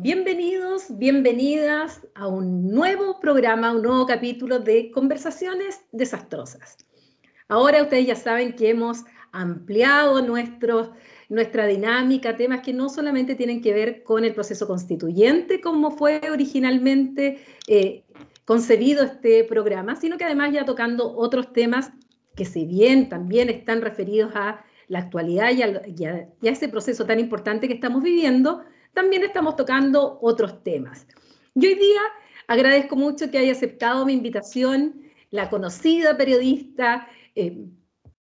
Bienvenidos, bienvenidas a un nuevo programa, un nuevo capítulo de Conversaciones Desastrosas. Ahora ustedes ya saben que hemos ampliado nuestro, nuestra dinámica, temas que no solamente tienen que ver con el proceso constituyente, como fue originalmente eh, concebido este programa, sino que además ya tocando otros temas que si bien también están referidos a la actualidad y a, ese proceso tan importante que estamos viviendo, también estamos tocando otros temas. Y hoy día agradezco mucho que haya aceptado mi invitación la conocida periodista eh,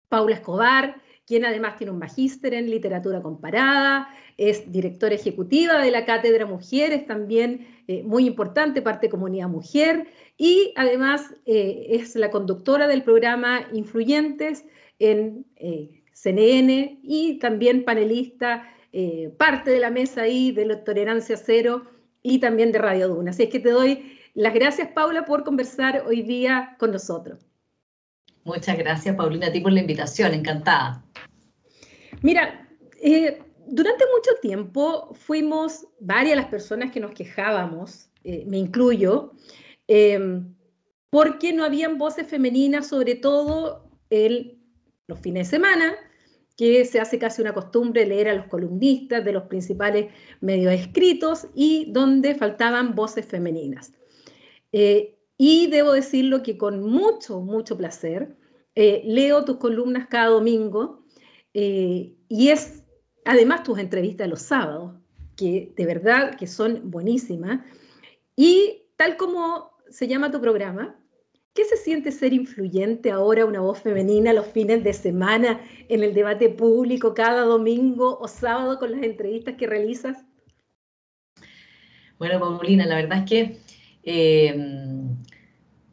Paula Escobar, quien además tiene un magíster en literatura comparada, es directora ejecutiva de la Cátedra Mujeres, también eh, muy importante, parte de Comunidad Mujer, y además eh, es la conductora del programa Influyentes en CNN y también panelista eh, parte de la mesa ahí de la tolerancia cero y también de Radio Duna. Así es que te doy las gracias, Paula, por conversar hoy día con nosotros. Muchas gracias, Paulina, a ti por la invitación, encantada. Mira, eh, durante mucho tiempo fuimos varias las personas que nos quejábamos, eh, me incluyo, porque no habían voces femeninas, sobre todo el, los fines de semana, que se hace casi una costumbre leer a los columnistas de los principales medios escritos y donde faltaban voces femeninas. Eh, y debo decirlo que con mucho, mucho placer eh, leo tus columnas cada domingo eh, y es además tus entrevistas los sábados, que de verdad que son buenísimas. Y tal como se llama tu programa, ¿Qué se siente ser influyente ahora, una voz femenina los fines de semana en el debate público, cada domingo o sábado con las entrevistas que realizas? Bueno, Paulina, la verdad es que eh,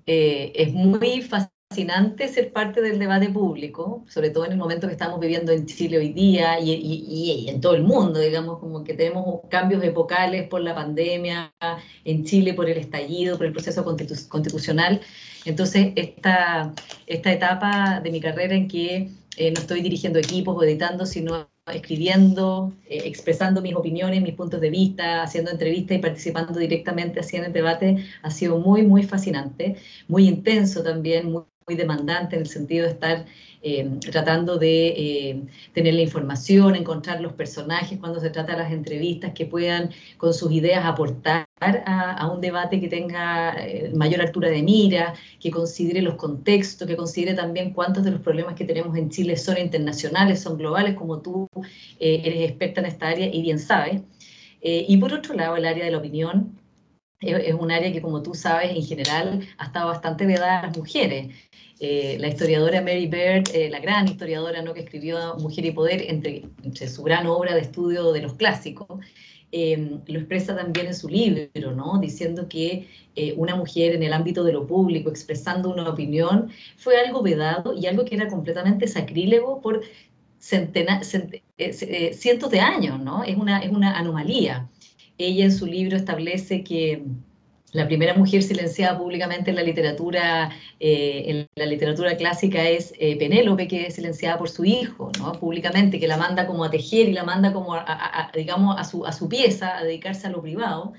eh, es muy fácil fascinante ser parte del debate público, sobre todo en el momento que estamos viviendo en Chile hoy día y, en todo el mundo, digamos, como que tenemos cambios epocales por la pandemia, en Chile por el estallido, por el proceso constitucional. Entonces, esta, esta etapa de mi carrera en que eh, no estoy dirigiendo equipos o editando, sino escribiendo, eh, expresando mis opiniones, mis puntos de vista, haciendo entrevistas y participando directamente así en el debate, ha sido muy, muy fascinante, muy intenso también, muy muy demandante en el sentido de estar eh, tratando de eh, tener la información, encontrar los personajes cuando se trata de las entrevistas que puedan con sus ideas aportar a, un debate que tenga eh, mayor altura de mira, que considere los contextos, que considere también cuántos de los problemas que tenemos en Chile son internacionales, son globales, como tú eres experta en esta área y bien sabes. y por otro lado, el área de la opinión, es un área que, como tú sabes, en general ha estado bastante vedada a las mujeres. Eh, la historiadora Mary Baird, eh, la gran historiadora ¿no? que escribió Mujer y Poder, entre, su gran obra de estudio de los clásicos, eh, lo expresa también en su libro, ¿no? diciendo que una mujer en el ámbito de lo público, expresando una opinión, fue algo vedado y algo que era completamente sacrílego por cientos de años, ¿no? es, una, es una anomalía. Ella en su libro establece que la primera mujer silenciada públicamente en la literatura, eh, en la literatura clásica es eh, Penélope, que es silenciada por su hijo, ¿no? públicamente, que la manda como a tejer y la manda como, a, digamos, a su, a su pieza, a dedicarse a lo privado.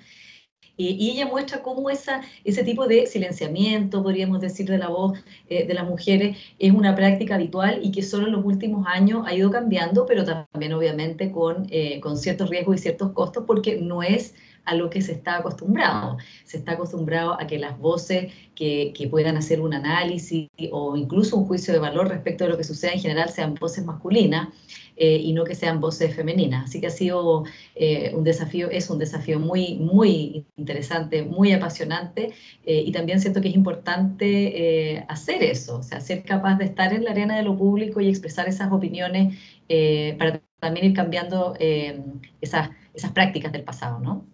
Y ella muestra cómo esa, ese tipo de silenciamiento, podríamos decir, de la voz eh, de las mujeres es una práctica habitual y que solo en los últimos años ha ido cambiando, pero también obviamente con, con ciertos riesgos y ciertos costos, porque no es a lo que se está acostumbrado. Se está acostumbrado a que las voces que, puedan hacer un análisis o incluso un juicio de valor respecto a lo que sucede en general sean voces masculinas eh, y no que sean voces femeninas. Así que ha sido eh, un desafío, es un desafío muy, muy interesante, muy apasionante eh, y también siento que es importante hacer eso, o sea, ser capaz de estar en la arena de lo público y expresar esas opiniones para también ir cambiando esas, esas prácticas del pasado, ¿no?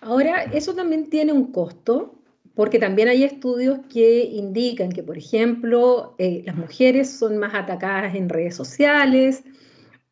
Ahora, eso también tiene un costo, porque también hay estudios que indican que, por ejemplo, eh, las mujeres son más atacadas en redes sociales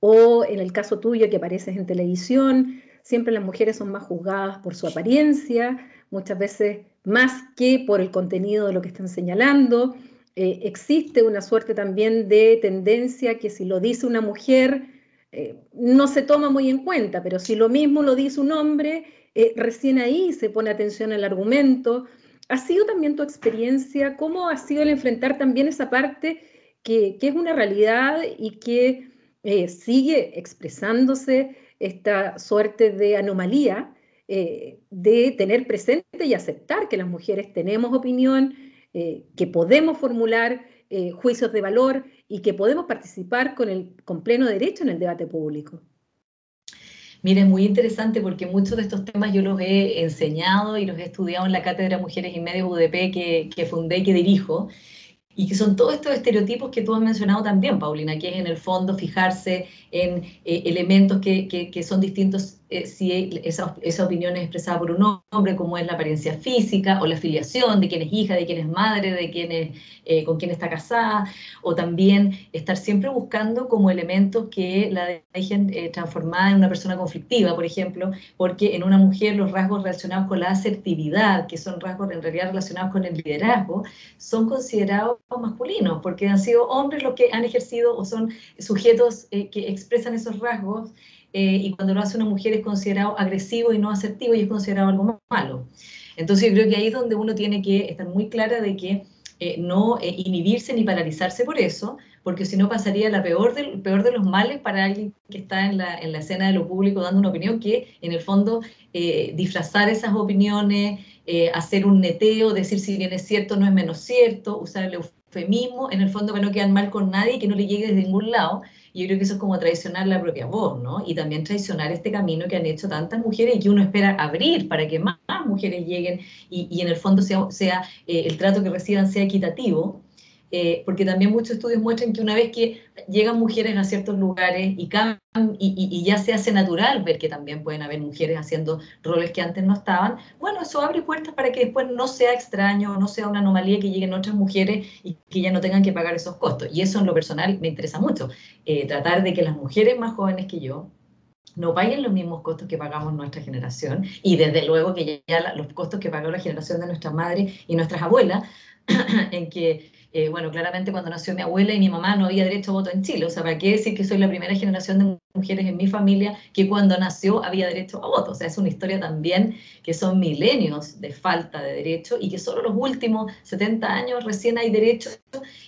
o en el caso tuyo que apareces en televisión, siempre las mujeres son más juzgadas por su apariencia, muchas veces más que por el contenido de lo que están señalando. Eh, existe una suerte también de tendencia que si lo dice una mujer, eh, no se toma muy en cuenta, pero si lo mismo lo dice un hombre, eh, recién ahí se pone atención al argumento. ¿Ha sido también tu experiencia? ¿Cómo ha sido el enfrentar también esa parte que, es una realidad y que eh, sigue expresándose esta suerte de anomalía de tener presente y aceptar que las mujeres tenemos opinión, que podemos formular juicios de valor y que podemos participar con pleno derecho en el debate público. Mira, es muy interesante porque muchos de estos temas yo los he enseñado y los he estudiado en la Cátedra Mujeres y Medios UDP que, que fundé y que dirijo y que son todos estos estereotipos que tú has mencionado también, Paulina, que es en el fondo fijarse en eh, elementos que, que, son distintos eh, si esa, esa, opinión es expresada por un hombre, como es la apariencia física o la filiación, de quién es hija, de quién es madre, de quién es, eh, con quién está casada, o también estar siempre buscando como elementos que la dejen transformada en una persona conflictiva, por ejemplo, porque en una mujer los rasgos relacionados con la asertividad, que son rasgos en realidad relacionados con el liderazgo, son considerados masculinos, porque han sido hombres los que han ejercido o son sujetos que expresan esos rasgos eh, y cuando lo hace una mujer es considerado agresivo y no asertivo y es considerado algo malo. Entonces yo creo que ahí es donde uno tiene que estar muy clara de que eh, no eh, inhibirse ni paralizarse por eso, porque si no pasaría la peor, del, peor de los males para alguien que está en la, en la escena de lo público dando una opinión que en el fondo disfrazar esas opiniones, hacer un neteo, decir si bien es cierto no es menos cierto, usar el eufemismo, en el fondo que no quedan mal con nadie que no le llegue desde ningún lado, yo creo que eso es como traicionar la propia voz, ¿no? Y también traicionar este camino que han hecho tantas mujeres y que uno espera abrir para que más, mujeres lleguen y, y, en el fondo sea, sea eh, el trato que reciban sea equitativo. Eh, porque también muchos estudios muestran que una vez que llegan mujeres a ciertos lugares y, y, ya se hace natural ver que también pueden haber mujeres haciendo roles que antes no estaban, bueno, eso abre puertas para que después no sea extraño, no sea una anomalía que lleguen otras mujeres y que ya no tengan que pagar esos costos. Y eso en lo personal me interesa mucho, eh, tratar de que las mujeres más jóvenes que yo, no paguen los mismos costos que pagamos nuestra generación y desde luego que ya los costos que pagó la generación de nuestras madres y nuestras abuelas, en que eh, bueno, claramente cuando nació mi abuela y mi mamá no había derecho a voto en Chile. O sea, ¿para qué decir que soy la primera generación de mujeres en mi familia que cuando nació había derecho a voto? O sea, es una historia también que son milenios de falta de derecho y que solo los últimos 70 años recién hay derecho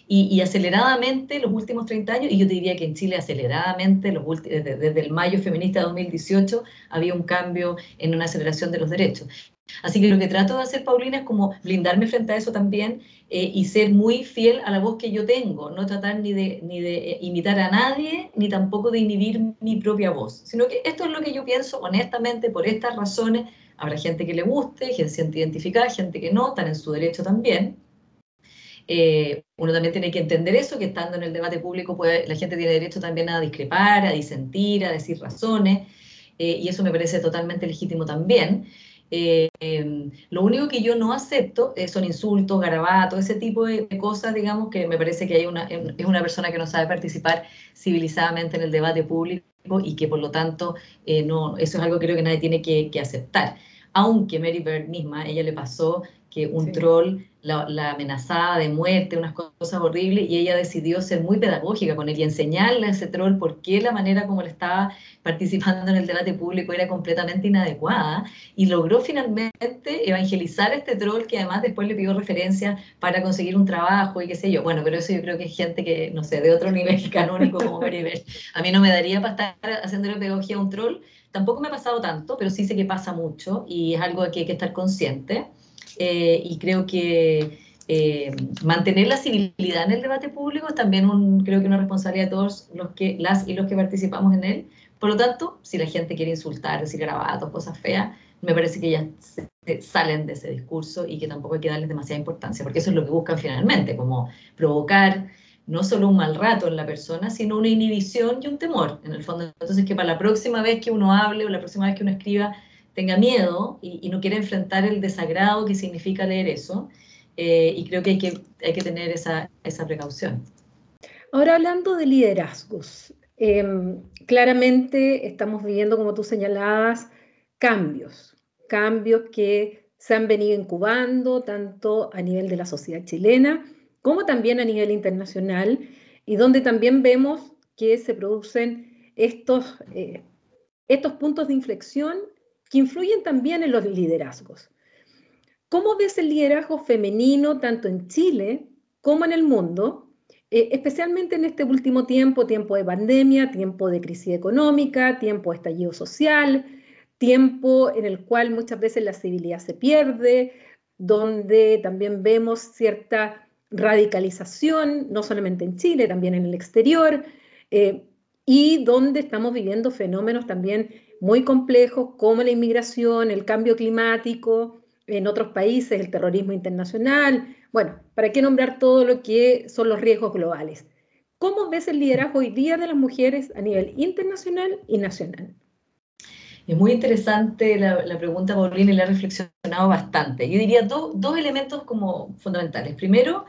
y, aceleradamente los últimos 30 años, y yo te diría que en Chile aceleradamente desde, desde el mayo feminista de 2018 había un cambio en una aceleración de los derechos. Así que lo que trato de hacer, Paulina, es como blindarme frente a eso también eh, y ser muy fiel a la voz que yo tengo, no tratar ni de, ni de eh, imitar a nadie, ni tampoco de inhibir mi propia voz, sino que esto es lo que yo pienso honestamente por estas razones. Habrá gente que le guste, gente siente identificada, gente que no, están en su derecho también. Eh, uno también tiene que entender eso, que estando en el debate público puede, la gente tiene derecho también a discrepar, a disentir, a decir razones, y eso me parece totalmente legítimo también. Eh, lo único que yo no acepto eh, son insultos, garabatos, ese tipo de, cosas, digamos, que me parece que hay una, es una persona que no sabe participar civilizadamente en el debate público y que por lo tanto eh, no, eso es algo que creo que nadie tiene que, aceptar. Aunque Mary Bird misma, ella le pasó que un troll la, amenazaba de muerte, unas cosas horribles, y ella decidió ser muy pedagógica con él y enseñarle a ese troll por qué la manera como le estaba participando en el debate público era completamente inadecuada, y logró finalmente evangelizar a este troll que además después le pidió referencia para conseguir un trabajo y qué sé yo. Bueno, pero eso yo creo que es gente que, no sé, de otro nivel canónico como Maribel. A mí no me daría para estar haciendo pedagogía a un troll, tampoco me ha pasado tanto, pero sí sé que pasa mucho y es algo que hay que estar consciente. Eh, y creo que eh, mantener la civilidad en el debate público es también un, creo que una responsabilidad de todos los que, las y los que participamos en él. Por lo tanto, si la gente quiere insultar, decir grabatos, cosas feas, me parece que ya salen de ese discurso y que tampoco hay que darles demasiada importancia, porque eso es lo que buscan finalmente, como provocar no solo un mal rato en la persona, sino una inhibición y un temor, en el fondo. Entonces, que para la próxima vez que uno hable o la próxima vez que uno escriba, tenga miedo y, no quiere enfrentar el desagrado que significa leer eso. Eh, y creo que hay que, hay que tener esa, esa precaución. Ahora hablando de liderazgos, em, claramente estamos viviendo, como tú señalabas, cambios, cambios que se han venido incubando tanto a nivel de la sociedad chilena como también a nivel internacional y donde también vemos que se producen estos, eh, estos puntos de inflexión que influyen también en los liderazgos. ¿Cómo ves el liderazgo femenino tanto en Chile como en el mundo, eh, especialmente en este último tiempo, tiempo de pandemia, tiempo de crisis económica, tiempo de estallido social, tiempo en el cual muchas veces la civilidad se pierde, donde también vemos cierta radicalización, no solamente en Chile, también en el exterior, eh, y donde estamos viviendo fenómenos también muy complejos como la inmigración, el cambio climático, en otros países el terrorismo internacional. Bueno, ¿para qué nombrar todo lo que son los riesgos globales? ¿Cómo ves el liderazgo hoy día de las mujeres a nivel internacional y nacional? Es muy interesante la, pregunta, Paulina, y la he reflexionado bastante. Yo diría dos elementos como fundamentales. Primero,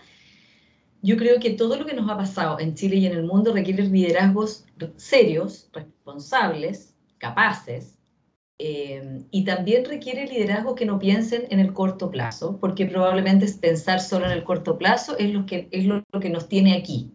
yo creo que todo lo que nos ha pasado en Chile y en el mundo requiere liderazgos serios, responsables, capaces, eh, y también requiere liderazgos que no piensen en el corto plazo, porque probablemente pensar solo en el corto plazo es lo que, es lo, que nos tiene aquí,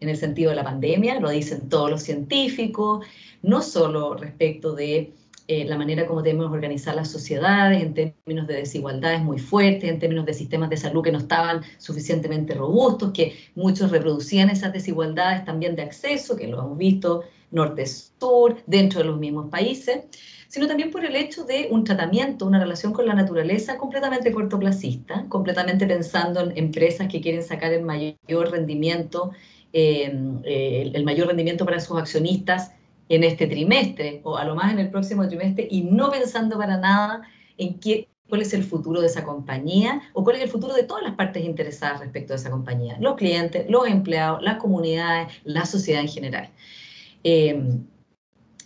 en el sentido de la pandemia, lo dicen todos los científicos, no solo respecto de eh, la manera como debemos organizar las sociedades en términos de desigualdades muy fuertes, en términos de sistemas de salud que no estaban suficientemente robustos, que muchos reproducían esas desigualdades también de acceso, que lo hemos visto norte-sur, dentro de los mismos países sino también por el hecho de un tratamiento, una relación con la naturaleza completamente cortoplacista, completamente pensando en empresas que quieren sacar el mayor rendimiento, eh, el mayor rendimiento para sus accionistas en este trimestre o a lo más en el próximo trimestre y no pensando para nada en qué, cuál es el futuro de esa compañía o cuál es el futuro de todas las partes interesadas respecto a esa compañía, los clientes, los empleados, las comunidades, la sociedad en general. Eh,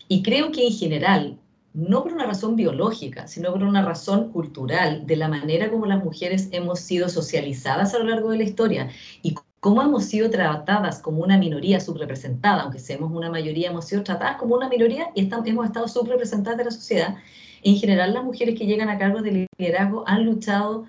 y creo que en general no por una razón biológica, sino por una razón cultural, de la manera como las mujeres hemos sido socializadas a lo largo de la historia y cómo hemos sido tratadas como una minoría subrepresentada, aunque seamos una mayoría, hemos sido tratadas como una minoría y hemos estado subrepresentadas de la sociedad. En general, las mujeres que llegan a cargos de liderazgo han luchado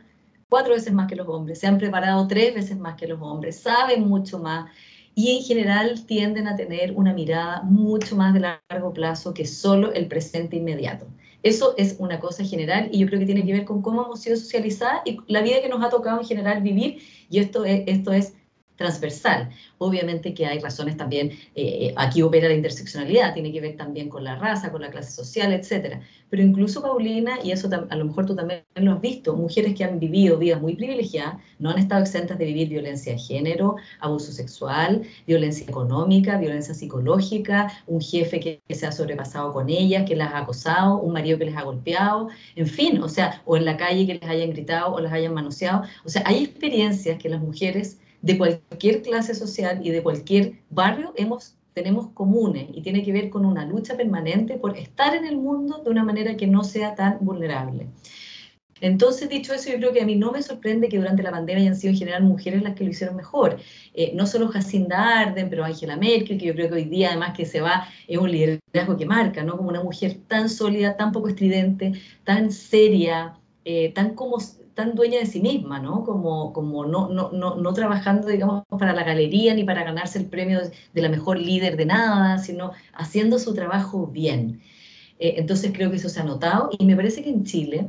cuatro veces más que los hombres, se han preparado tres veces más que los hombres, saben mucho más, y en general tienden a tener una mirada mucho más de largo plazo que solo el presente inmediato. Eso es una cosa general y yo creo que tiene que ver con cómo hemos sido socializadas y la vida que nos ha tocado en general vivir y esto es, esto es transversal. Obviamente que hay razones también, eh, eh, aquí opera la interseccionalidad, tiene que ver también con la raza, con la clase social, etcétera. Pero incluso, Paulina, y eso a lo mejor tú también lo has visto, mujeres que han vivido vidas muy privilegiadas no han estado exentas de vivir violencia de género, abuso sexual, violencia económica, violencia psicológica, un jefe que, que se ha sobrepasado con ellas, que las ha acosado, un marido que les ha golpeado, en fin, o sea, o en la calle que les hayan gritado o las hayan manoseado. O sea, hay experiencias que las mujeres de cualquier clase social y de cualquier barrio hemos, tenemos comunes y tiene que ver con una lucha permanente por estar en el mundo de una manera que no sea tan vulnerable. Entonces, dicho eso, yo creo que a mí no me sorprende que durante la pandemia hayan sido en general mujeres las que lo hicieron mejor. Eh, no solo Jacinda Arden, pero Angela Merkel, que yo creo que hoy día además que se va, es un liderazgo que marca, ¿no? Como una mujer tan sólida, tan poco estridente, tan seria, eh, tan como tan dueña de sí misma, ¿no? Como, como no, no, no, no, trabajando, digamos, para la galería ni para ganarse el premio de la mejor líder de nada, sino haciendo su trabajo bien. Eh, entonces creo que eso se ha notado y me parece que en Chile,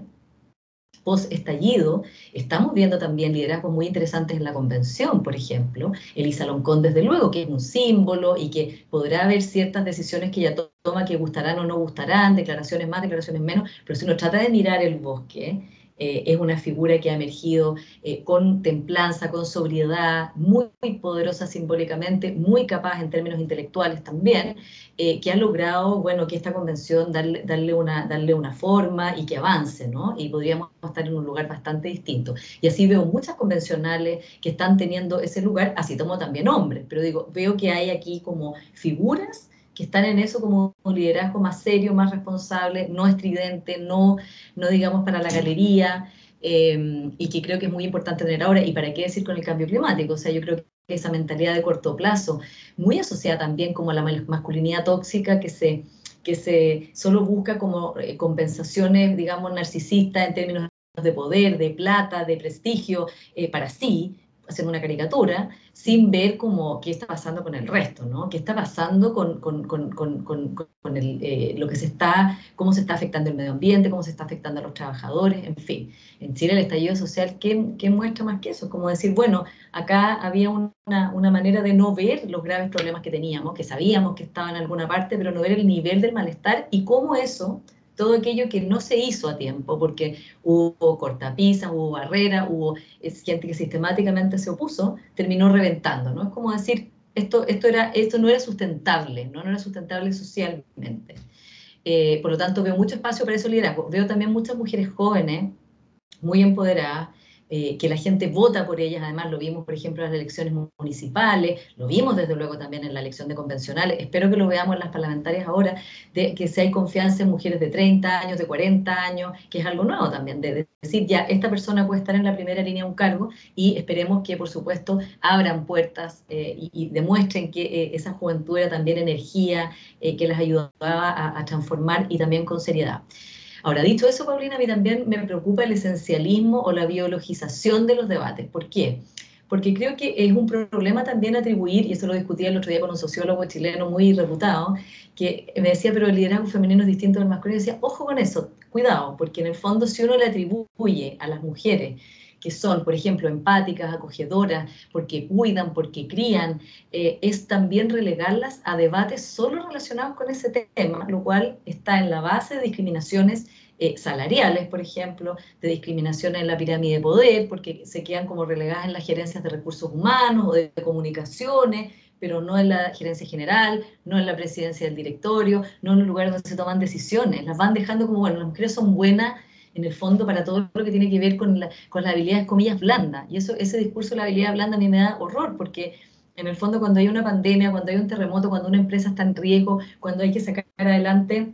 post estallido, estamos viendo también liderazgos muy interesantes en la convención, por ejemplo. Elisa Loncón, desde luego, que es un símbolo y que podrá haber ciertas decisiones que ella toma que gustarán o no gustarán, declaraciones más, declaraciones menos, pero si uno trata de mirar el bosque, eh, es una figura que ha emergido eh, con templanza, con sobriedad, muy, poderosa simbólicamente, muy capaz en términos intelectuales también, eh, que ha logrado, bueno, que esta convención darle, darle, una, darle una forma y que avance, ¿no? Y podríamos estar en un lugar bastante distinto. Y así veo muchas convencionales que están teniendo ese lugar, así como también hombres, pero digo, veo que hay aquí como figuras que están en eso como un liderazgo más serio, más responsable, no estridente, no, no digamos para la galería, eh, y que creo que es muy importante tener ahora. ¿Y para qué decir con el cambio climático? O sea, yo creo que esa mentalidad de corto plazo, muy asociada también como a la masculinidad tóxica que se, que se solo busca como eh, compensaciones, digamos, narcisistas en términos de poder, de plata, de prestigio eh, para sí, haciendo una caricatura sin ver como qué está pasando con el resto, ¿no? ¿Qué está pasando con, con, con, con el, eh, lo que se está, cómo se está afectando el medio ambiente, cómo se está afectando a los trabajadores, en fin. En Chile el estallido social, ¿qué, qué muestra más que eso? Como decir, bueno, acá había una, una, manera de no ver los graves problemas que teníamos, que sabíamos que estaban en alguna parte, pero no ver el nivel del malestar y cómo eso todo aquello que no se hizo a tiempo, porque hubo cortapisas, hubo barreras, hubo gente que sistemáticamente se opuso, terminó reventando, ¿no? Es como decir, esto, esto, era, esto no era sustentable, ¿no? no era sustentable socialmente. Eh, por lo tanto, veo mucho espacio para eso liderazgo. Veo también muchas mujeres jóvenes, muy empoderadas, eh, que la gente vota por ellas, además lo vimos, por ejemplo, en las elecciones municipales, lo vimos desde luego también en la elección de convencionales, espero que lo veamos en las parlamentarias ahora, de que si hay confianza en mujeres de 30 años, de 40 años, que es algo nuevo también, de, decir, ya, esta persona puede estar en la primera línea de un cargo y esperemos que, por supuesto, abran puertas eh, y, demuestren que eh, esa juventud era también energía, que las ayudaba a, a transformar y también con seriedad. Ahora, dicho eso, Paulina, a mí también me preocupa el esencialismo o la biologización de los debates. ¿Por qué? Porque creo que es un problema también atribuir, y eso lo discutía el otro día con un sociólogo chileno muy reputado, que me decía, pero el liderazgo femenino es distinto del masculino. Y decía, ojo con eso, cuidado, porque en el fondo si uno le atribuye a las mujeres que son, por ejemplo, empáticas, acogedoras, porque cuidan, porque crían, eh, es también relegarlas a debates solo relacionados con ese tema, lo cual está en la base de discriminaciones eh, salariales, por ejemplo, de discriminaciones en la pirámide de poder, porque se quedan como relegadas en las gerencias de recursos humanos o de, comunicaciones, pero no en la gerencia general, no en la presidencia del directorio, no en los lugares donde se toman decisiones. Las van dejando como, bueno, las mujeres son buenas en el fondo para todo lo que tiene que ver con, la, con las habilidades, comillas, blandas. Y eso, ese discurso de la habilidad blanda a mí me da horror, porque en el fondo cuando hay una pandemia, cuando hay un terremoto, cuando una empresa está en riesgo, cuando hay que sacar adelante,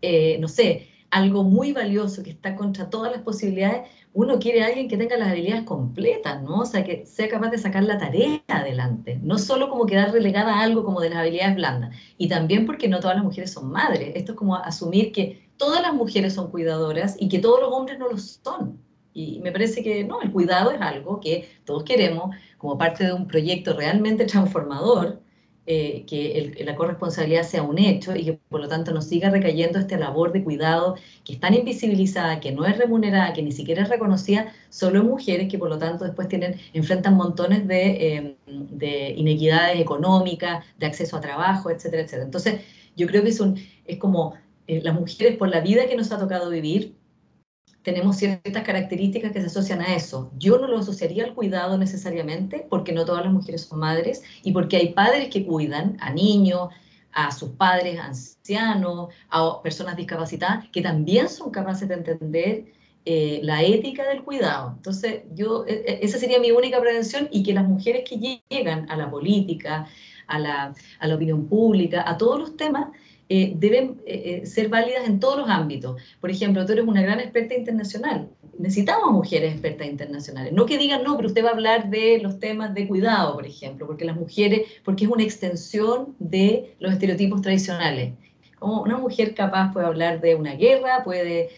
eh, no sé, algo muy valioso que está contra todas las posibilidades, uno quiere a alguien que tenga las habilidades completas, ¿no? O sea, que sea capaz de sacar la tarea adelante, no solo como quedar relegada a algo como de las habilidades blandas. Y también porque no todas las mujeres son madres. Esto es como asumir que todas las mujeres son cuidadoras y que todos los hombres no lo son. Y me parece que no, el cuidado es algo que todos queremos como parte de un proyecto realmente transformador, eh, que la corresponsabilidad sea un hecho y que por lo tanto nos siga recayendo esta labor de cuidado que es tan invisibilizada, que no es remunerada, que ni siquiera es reconocida, solo en mujeres que por lo tanto después tienen, enfrentan montones de, em, de inequidades económicas, de acceso a trabajo, etcétera, etcétera. Entonces, yo creo que es, un, es como eh, las mujeres, por la vida que nos ha tocado vivir, tenemos ciertas características que se asocian a eso. Yo no lo asociaría al cuidado necesariamente, porque no todas las mujeres son madres y porque hay padres que cuidan a niños, a sus padres ancianos, a personas discapacitadas, que también son capaces de entender eh, la ética del cuidado. Entonces, yo, e, e, esa sería mi única prevención y que las mujeres que llegan a la política, a la, a la opinión pública, a todos los temas, eh, deben eh, eh, ser válidas en todos los ámbitos. Por ejemplo, tú eres una gran experta internacional. Necesitamos mujeres expertas internacionales. No que digan, no, pero usted va a hablar de los temas de cuidado, por ejemplo, porque las mujeres, porque es una extensión de los estereotipos tradicionales. Como una mujer capaz puede hablar de una guerra, puede,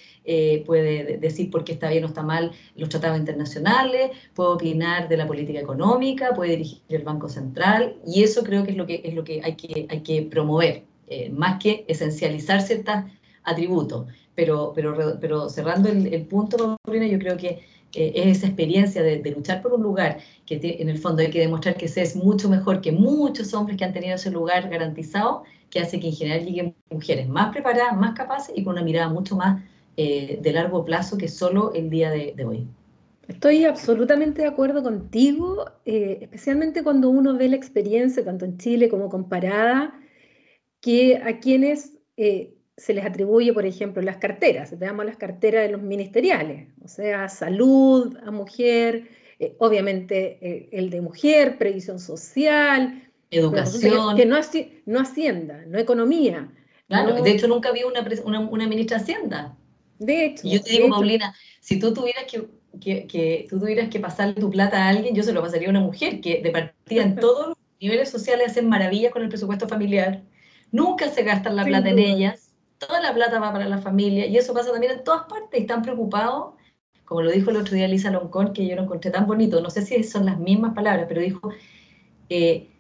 puede decir por qué está bien o está mal los tratados internacionales, puede opinar de la política económica, puede dirigir el Banco Central, y eso creo que es lo que, es lo que, hay, que hay que promover. Eh, más que esencializar ciertos atributos. Pero, pero, pero cerrando el, punto, yo creo que eh, es esa experiencia de, luchar por un lugar que en el fondo hay que demostrar que se es mucho mejor que muchos hombres que han tenido ese lugar garantizado, que hace que en general lleguen mujeres más preparadas, más capaces y con una mirada mucho más eh, de largo plazo que solo el día de, hoy. Estoy absolutamente de acuerdo contigo, especialmente cuando uno ve la experiencia, tanto en Chile como comparada, que a quienes eh, se les atribuye, por ejemplo, las carteras, veamos las carteras de los ministeriales, o sea, salud a mujer, eh, obviamente eh, el de mujer, previsión social, educación. Que, no, no, hacienda, no economía. Claro, de hecho nunca había una, una, ministra de Hacienda. De hecho. yo te digo, Paulina, si tú tuvieras que, que, que, tú tuvieras que pasarle tu plata a alguien, yo se lo pasaría a una mujer que de partida en todos los niveles sociales hacen maravillas con el presupuesto familiar Nunca se gastan la plata en ellas, toda la plata va para la familia y eso pasa también en todas partes. Están preocupados como lo dijo el otro día Lisa Loncón, que yo lo encontré tan bonito, no sé si son las mismas palabras, pero dijo, eh,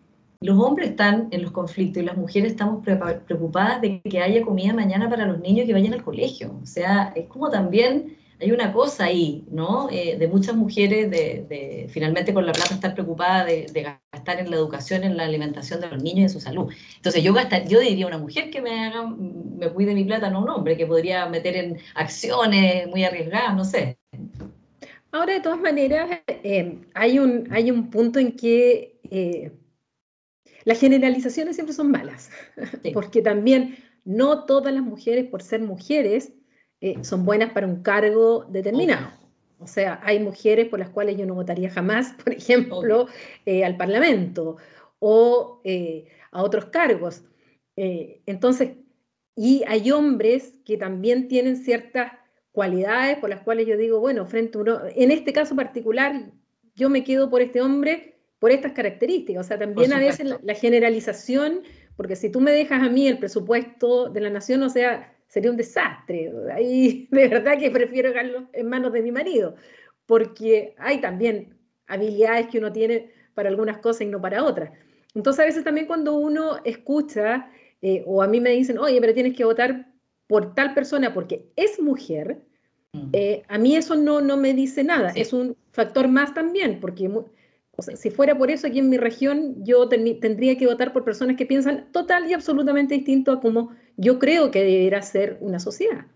los hombres están en los conflictos y las mujeres estamos preocupadas de que haya comida mañana para los niños que vayan al colegio. O sea, es como también hay una cosa ahí, ¿no? Eh, de muchas mujeres de, finalmente con la plata estar preocupada de, gastar en la educación, en la alimentación de los niños y en su salud. Entonces yo gastar, yo diría una mujer que me haga, me cuide mi plata, no un hombre que podría meter en acciones muy arriesgadas, no sé. Ahora, de todas maneras, eh, hay, un, hay un punto en que eh, las generalizaciones siempre son malas, porque también no todas las mujeres, por ser mujeres, eh, son buenas para un cargo determinado. O sea, hay mujeres por las cuales yo no votaría jamás, por ejemplo, eh, al Parlamento o eh, a otros cargos. entonces, y hay hombres que también tienen ciertas cualidades por las cuales yo digo, bueno, frente a uno, en este caso particular, yo me quedo por este hombre por estas características. O sea, también a veces la, generalización, porque si tú me dejas a mí el presupuesto de la nación, o sea, sería un desastre. Ahí de verdad que prefiero dejarlo en manos de mi marido, porque hay también habilidades que uno tiene para algunas cosas y no para otras. Entonces a veces también cuando uno escucha eh, o a mí me dicen, oye, pero tienes que votar por tal persona porque es mujer, eh, a mí eso no, no me dice nada. Es un factor más también, porque o sea, si fuera por eso aquí en mi región, yo tendría que votar por personas que piensan total y absolutamente distinto a como yo creo que debería ser una sociedad.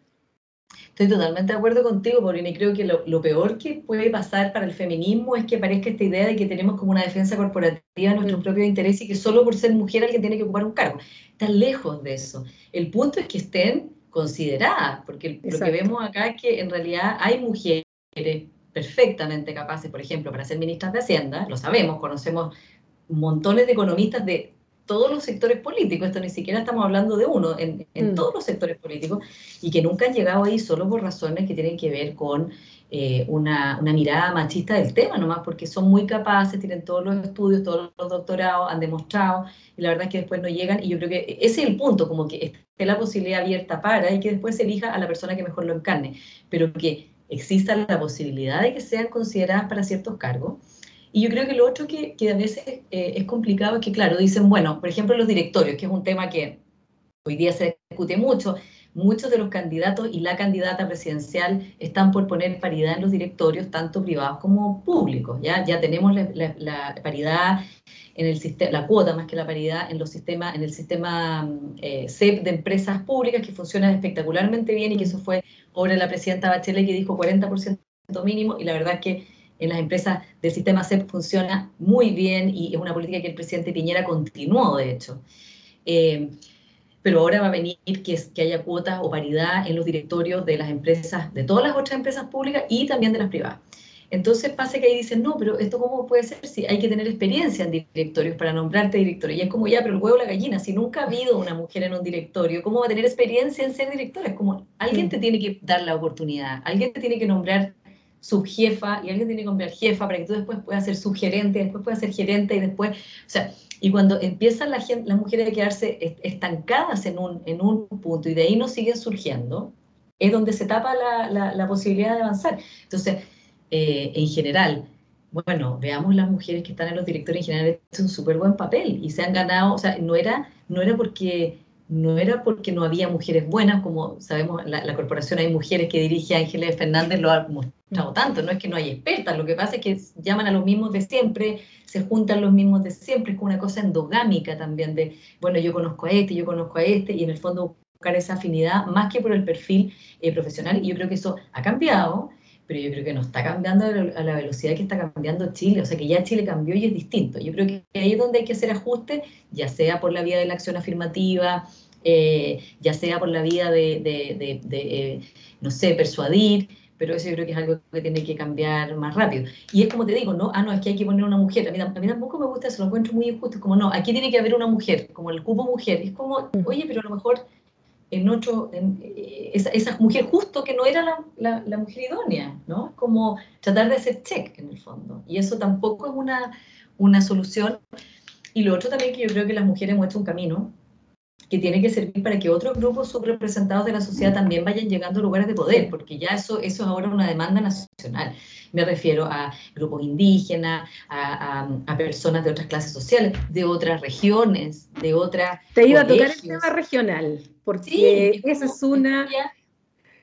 Estoy totalmente de acuerdo contigo, Paulina, y creo que lo, peor que puede pasar para el feminismo es que aparezca esta idea de que tenemos como una defensa corporativa de nuestro mm. propio interés y que solo por ser mujer alguien tiene que ocupar un cargo. Está lejos de eso. El punto es que estén consideradas, porque lo que vemos acá es que en realidad hay mujeres perfectamente capaces, por ejemplo, para ser ministras de Hacienda, lo sabemos, conocemos montones de economistas de todos los sectores políticos, esto ni siquiera estamos hablando de uno, en, mm. todos los sectores políticos, y que nunca han llegado ahí solo por razones que tienen que ver con eh, una, una, mirada machista del tema, nomás porque son muy capaces, tienen todos los estudios, todos los doctorados, han demostrado, y la verdad es que después no llegan, y yo creo que ese es el punto, como que esté la posibilidad abierta para, y que después se elija a la persona que mejor lo encarne, pero que exista la posibilidad de que sean consideradas para ciertos cargos. Y yo creo que lo otro que, que a veces eh, es complicado es que, claro, dicen, bueno, por ejemplo, los directorios, que es un tema que hoy día se discute mucho, muchos de los candidatos y la candidata presidencial están por poner paridad en los directorios, tanto privados como públicos. Ya, ya tenemos la, paridad en el sistema, la cuota más que la paridad en los sistemas, en el sistema eh, CEP de empresas públicas que funciona espectacularmente bien y que eso fue obra de la presidenta Bachelet que dijo 40% mínimo y la verdad es que en las empresas del sistema CEP funciona muy bien y es una política que el presidente Piñera continuó, de hecho. Eh, pero ahora va a venir que, es, que haya cuotas o paridad en los directorios de las empresas, de todas las otras empresas públicas y también de las privadas. Entonces pasa que ahí dicen, no, pero esto cómo puede ser si hay que tener experiencia en directorios para nombrarte directorio. Y es como ya, pero el huevo la gallina, si nunca ha habido una mujer en un directorio, ¿cómo va a tener experiencia en ser directora? Es como, alguien te tiene que dar la oportunidad, alguien te tiene que nombrar subjefa y alguien tiene que nombrar jefa para que tú después puedas ser subgerente, después puedas ser gerente y después, o sea, y cuando empiezan la las mujeres a quedarse estancadas en un, en un punto y de ahí no siguen surgiendo, es donde se tapa la, la, posibilidad de avanzar. Entonces, eh, en general, bueno, veamos las mujeres que están en los directores en general, es un súper buen papel y se han ganado, o sea, no era, no era porque no era porque no había mujeres buenas, como sabemos, la, la corporación hay mujeres que dirige Ángeles Fernández, lo ha tanto, no es que no hay expertas, lo que pasa es que llaman a los mismos de siempre, se juntan los mismos de siempre, es como una cosa endogámica también de, bueno, yo conozco a este, yo conozco a este, y en el fondo buscar esa afinidad más que por el perfil eh, profesional, y yo creo que eso ha cambiado, pero yo creo que no está cambiando a la velocidad que está cambiando Chile, o sea que ya Chile cambió y es distinto. Yo creo que ahí es donde hay que hacer ajustes, ya sea por la vía de la acción afirmativa, eh, ya sea por la vía de, eh, no sé, persuadir, pero eso yo creo que es algo que tiene que cambiar más rápido. Y es como te digo, ¿no? Ah, no, es que hay que poner una mujer. A mí, a mí tampoco me gusta eso, lo encuentro muy injusto. Como, no, aquí tiene que haber una mujer, como el cupo mujer. Es como, oye, pero a lo mejor en otro, en, eh, esa, esa, mujer justo que no era la, la, mujer idónea, ¿no? Como tratar de hacer check en el fondo. Y eso tampoco es una, una solución. Y lo otro también que yo creo que las mujeres hemos hecho un camino, que tiene que servir para que otros grupos subrepresentados de la sociedad también vayan llegando a lugares de poder, porque ya eso, eso es ahora una demanda nacional. Me refiero a grupos indígenas, a, personas de otras clases sociales, de otras regiones, de otras... Te iba a tocar el tema regional, porque esa es una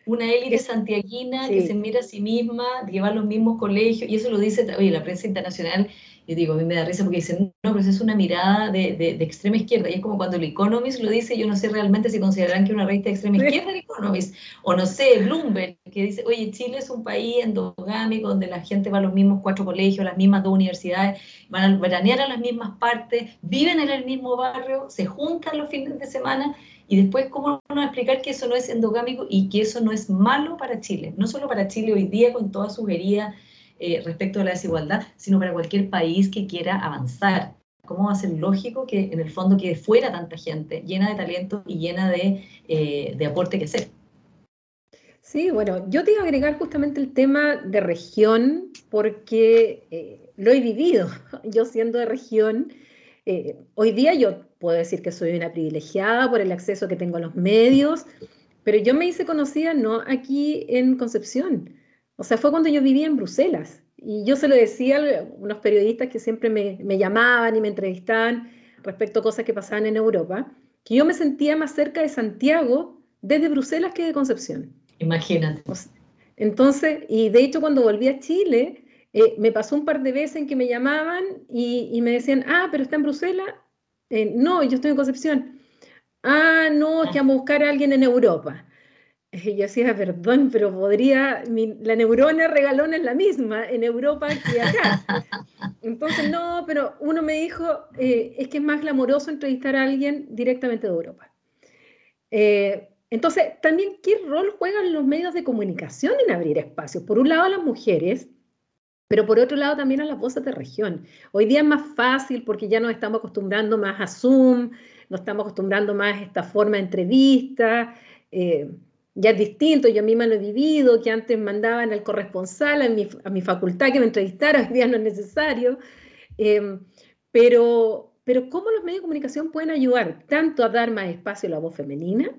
una élite santiaguina que se mira a sí misma, que va a los mismos colegios, y eso lo dice, oye, la prensa internacional, y digo, a mí me da risa porque dicen, no, pero es una mirada de, de, extrema izquierda, y es como cuando el Economist lo dice, yo no sé realmente si considerarán que una revista de extrema izquierda el Economist, o no sé, Bloomberg, que dice, oye, Chile es un país endogámico donde la gente va a los mismos cuatro colegios, las mismas dos universidades, van a veranear a las mismas partes, viven en el mismo barrio, se juntan los fines de semana, y después, ¿cómo no explicar que eso no es endogámico y que eso no es malo para Chile? No solo para Chile hoy día con todas sus heridas eh, respecto a la desigualdad, sino para cualquier país que quiera avanzar. ¿Cómo va a ser lógico que en el fondo quede fuera tanta gente llena de talento y llena de, eh, de aporte que hacer? Sí, bueno, yo te iba a agregar justamente el tema de región porque eh, lo he vivido. Yo siendo de región, hoy día yo puedo decir que soy una privilegiada por el acceso que tengo a los medios, pero yo me hice conocida no aquí en Concepción. O sea, fue cuando yo vivía en Bruselas. Y yo se lo decía a unos periodistas que siempre me, me llamaban y me entrevistaban respecto a cosas que pasaban en Europa, que yo me sentía más cerca de Santiago desde Bruselas que de Concepción. Imagínate. entonces, y de hecho cuando volví a Chile, eh, me pasó un par de veces en que me llamaban y, y, me decían, ah, pero está en Bruselas, eh, no, yo estoy en Concepción. Ah, no, es que vamos a buscar a alguien en Europa. Yo decía, perdón, pero podría, la neurona regalona es la misma en Europa que acá. Entonces, no, pero uno me dijo, eh, es que es más glamoroso entrevistar a alguien directamente de Europa. Eh, entonces, también, ¿qué rol juegan los medios de comunicación en abrir espacios? Por un lado, a las mujeres, pero por otro lado también a las voces de región. Hoy día es más fácil porque ya nos estamos acostumbrando más a Zoom, nos estamos acostumbrando más a esta forma de entrevista. Eh, ya es distinto, yo misma lo he vivido, que antes mandaban al corresponsal a mi, a mi facultad que me entrevistara, hoy día no es necesario. Eh, pero, pero cómo los medios de comunicación pueden ayudar tanto a dar más espacio a la voz femenina,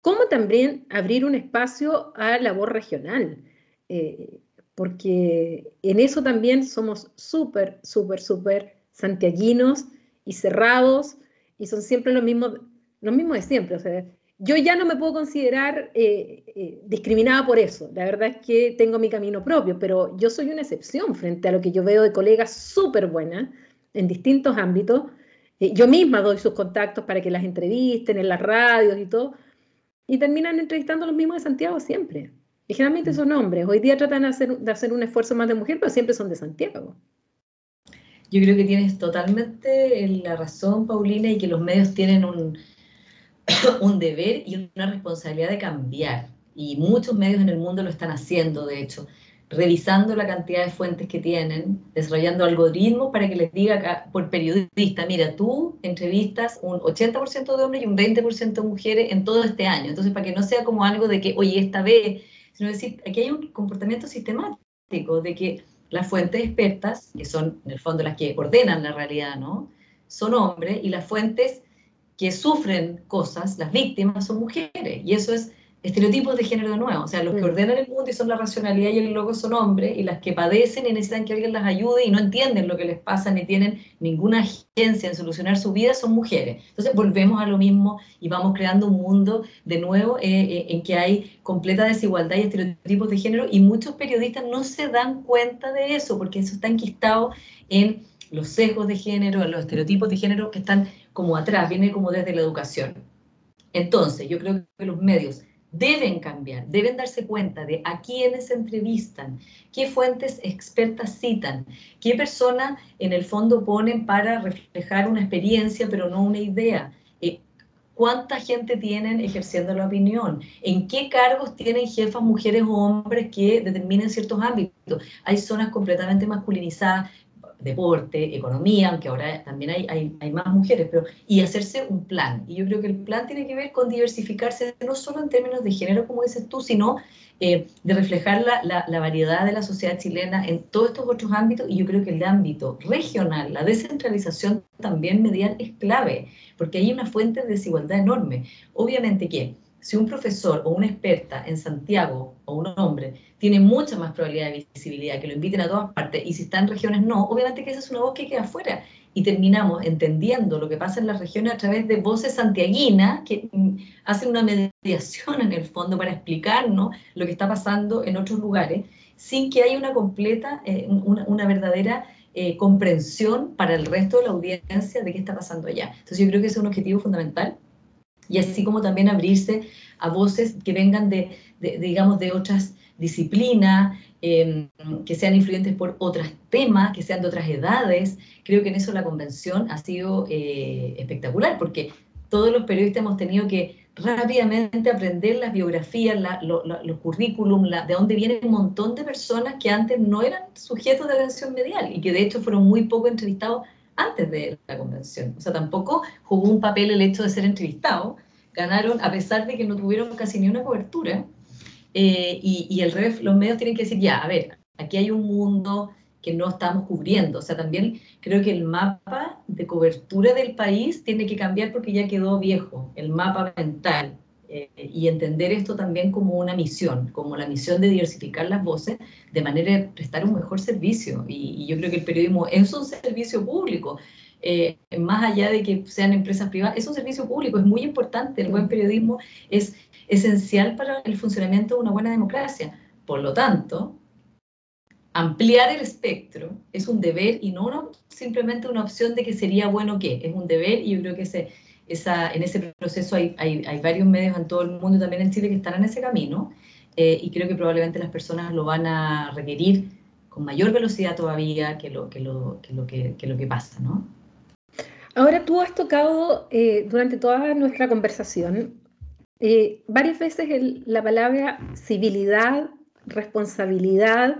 como también abrir un espacio a la voz regional. Eh, porque en eso también somos súper, súper, súper santiaguinos y cerrados, y son siempre los mismos, los mismos de siempre. O sea, yo ya no me puedo considerar eh, eh, discriminada por eso. La verdad es que tengo mi camino propio, pero yo soy una excepción frente a lo que yo veo de colegas súper buenas en distintos ámbitos. Eh, yo misma doy sus contactos para que las entrevisten en las radios y todo, y terminan entrevistando a los mismos de Santiago siempre. Y generalmente son hombres. Hoy día tratan de hacer, de hacer un esfuerzo más de mujer, pero siempre son de Santiago. Yo creo que tienes totalmente la razón, Paulina, y que los medios tienen un, un deber y una responsabilidad de cambiar. Y muchos medios en el mundo lo están haciendo, de hecho, revisando la cantidad de fuentes que tienen, desarrollando algoritmos para que les diga por periodista, mira, tú entrevistas un 80% de hombres y un 20% de mujeres en todo este año. Entonces, para que no sea como algo de que, oye, esta vez sino decir, aquí hay un comportamiento sistemático de que las fuentes expertas, que son en el fondo las que ordenan la realidad, ¿no? Son hombres y las fuentes que sufren cosas, las víctimas, son mujeres. Y eso es estereotipos de género de nuevo. O sea, los que mm. ordenan el mundo y son la racionalidad y el logo son hombres, y las que padecen y necesitan que alguien las ayude y no entienden lo que les pasa ni tienen ninguna agencia en solucionar su vida son mujeres. Entonces volvemos a lo mismo y vamos creando un mundo de nuevo eh, eh, en que hay completa desigualdad y estereotipos de género y muchos periodistas no se dan cuenta de eso porque eso está enquistado en los sesgos de género, en los estereotipos de género que están como atrás, viene como desde la educación. Entonces, yo creo que los medios deben cambiar, deben darse cuenta de a quiénes entrevistan, qué fuentes expertas citan, qué personas en el fondo ponen para reflejar una experiencia pero no una idea. Eh, ¿Cuánta gente tienen ejerciendo la opinión? ¿En qué cargos tienen jefas, mujeres o hombres que determinen ciertos ámbitos? Hay zonas completamente masculinizadas, deporte, economía, aunque ahora también hay, hay, más mujeres, pero, y hacerse un plan. Y yo creo que el plan tiene que ver con diversificarse no solo en términos de género, como dices tú, sino eh, de reflejar la, la, variedad de la sociedad chilena en todos estos otros ámbitos. Y yo creo que el ámbito regional, la descentralización también medial es clave, porque hay una fuente de desigualdad enorme. Obviamente que si un profesor o una experta en Santiago o un hombre tiene mucha más probabilidad de visibilidad, que lo inviten a todas partes, y si está en regiones no, obviamente que esa es una voz que queda afuera. Y terminamos entendiendo lo que pasa en las regiones a través de voces santiaguinas que mm, hacen una mediación en el fondo para explicarnos lo que está pasando en otros lugares, sin que haya una completa, eh, una, verdadera eh, comprensión para el resto de la audiencia de qué está pasando allá. Entonces yo creo que ese es un objetivo fundamental y así como también abrirse a voces que vengan de, digamos, de otras disciplinas, em, que sean influyentes por otros temas, que sean de otras edades. Creo que en eso la convención ha sido eh, espectacular, porque todos los periodistas hemos tenido que rápidamente aprender las biografías, los currículum, de dónde vienen un montón de personas que antes no eran sujetos de atención medial y que de hecho fueron muy poco entrevistados antes de la convención. O sea, tampoco jugó un papel el hecho de ser entrevistado. Ganaron a pesar de que no tuvieron casi ni una cobertura. Eh, y, y el revés, los medios tienen que decir, ya, a ver, aquí hay un mundo que no estamos cubriendo. O sea, también creo que el mapa de cobertura del país tiene que cambiar porque ya quedó viejo, el mapa mental. Eh, y entender esto también como una misión, como la misión de diversificar las voces de manera de prestar un mejor servicio. Y, yo creo que el periodismo es un servicio público. Eh, más allá de que sean empresas privadas, es un servicio público, es muy importante. El buen periodismo es esencial para el funcionamiento de una buena democracia. Por lo tanto, ampliar el espectro es un deber y no simplemente una opción de que sería bueno que, es un deber y yo creo que ese en ese proceso hay, varios medios en todo el mundo, también en Chile, que están en ese camino eh, y creo que probablemente las personas lo van a requerir con mayor velocidad todavía que lo que, lo, pasa, ¿no? Ahora tú has tocado eh, durante toda nuestra conversación eh, varias veces la palabra civilidad, responsabilidad.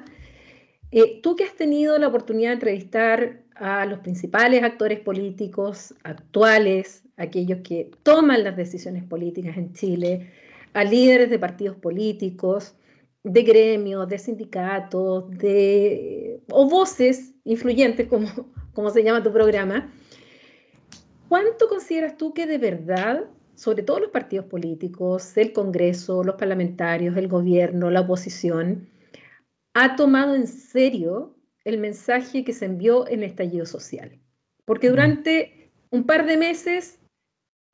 tú que has tenido la oportunidad de entrevistar a los principales actores políticos actuales, aquellos que toman las decisiones políticas en Chile, a líderes de partidos políticos, de gremios, de sindicatos, de, o voces influyentes, como, como se llama tu programa. ¿Cuánto consideras tú que de verdad, sobre todo los partidos políticos, el Congreso, los parlamentarios, el gobierno, la oposición, ha tomado en serio el mensaje que se envió en el estallido social? Porque durante un par de meses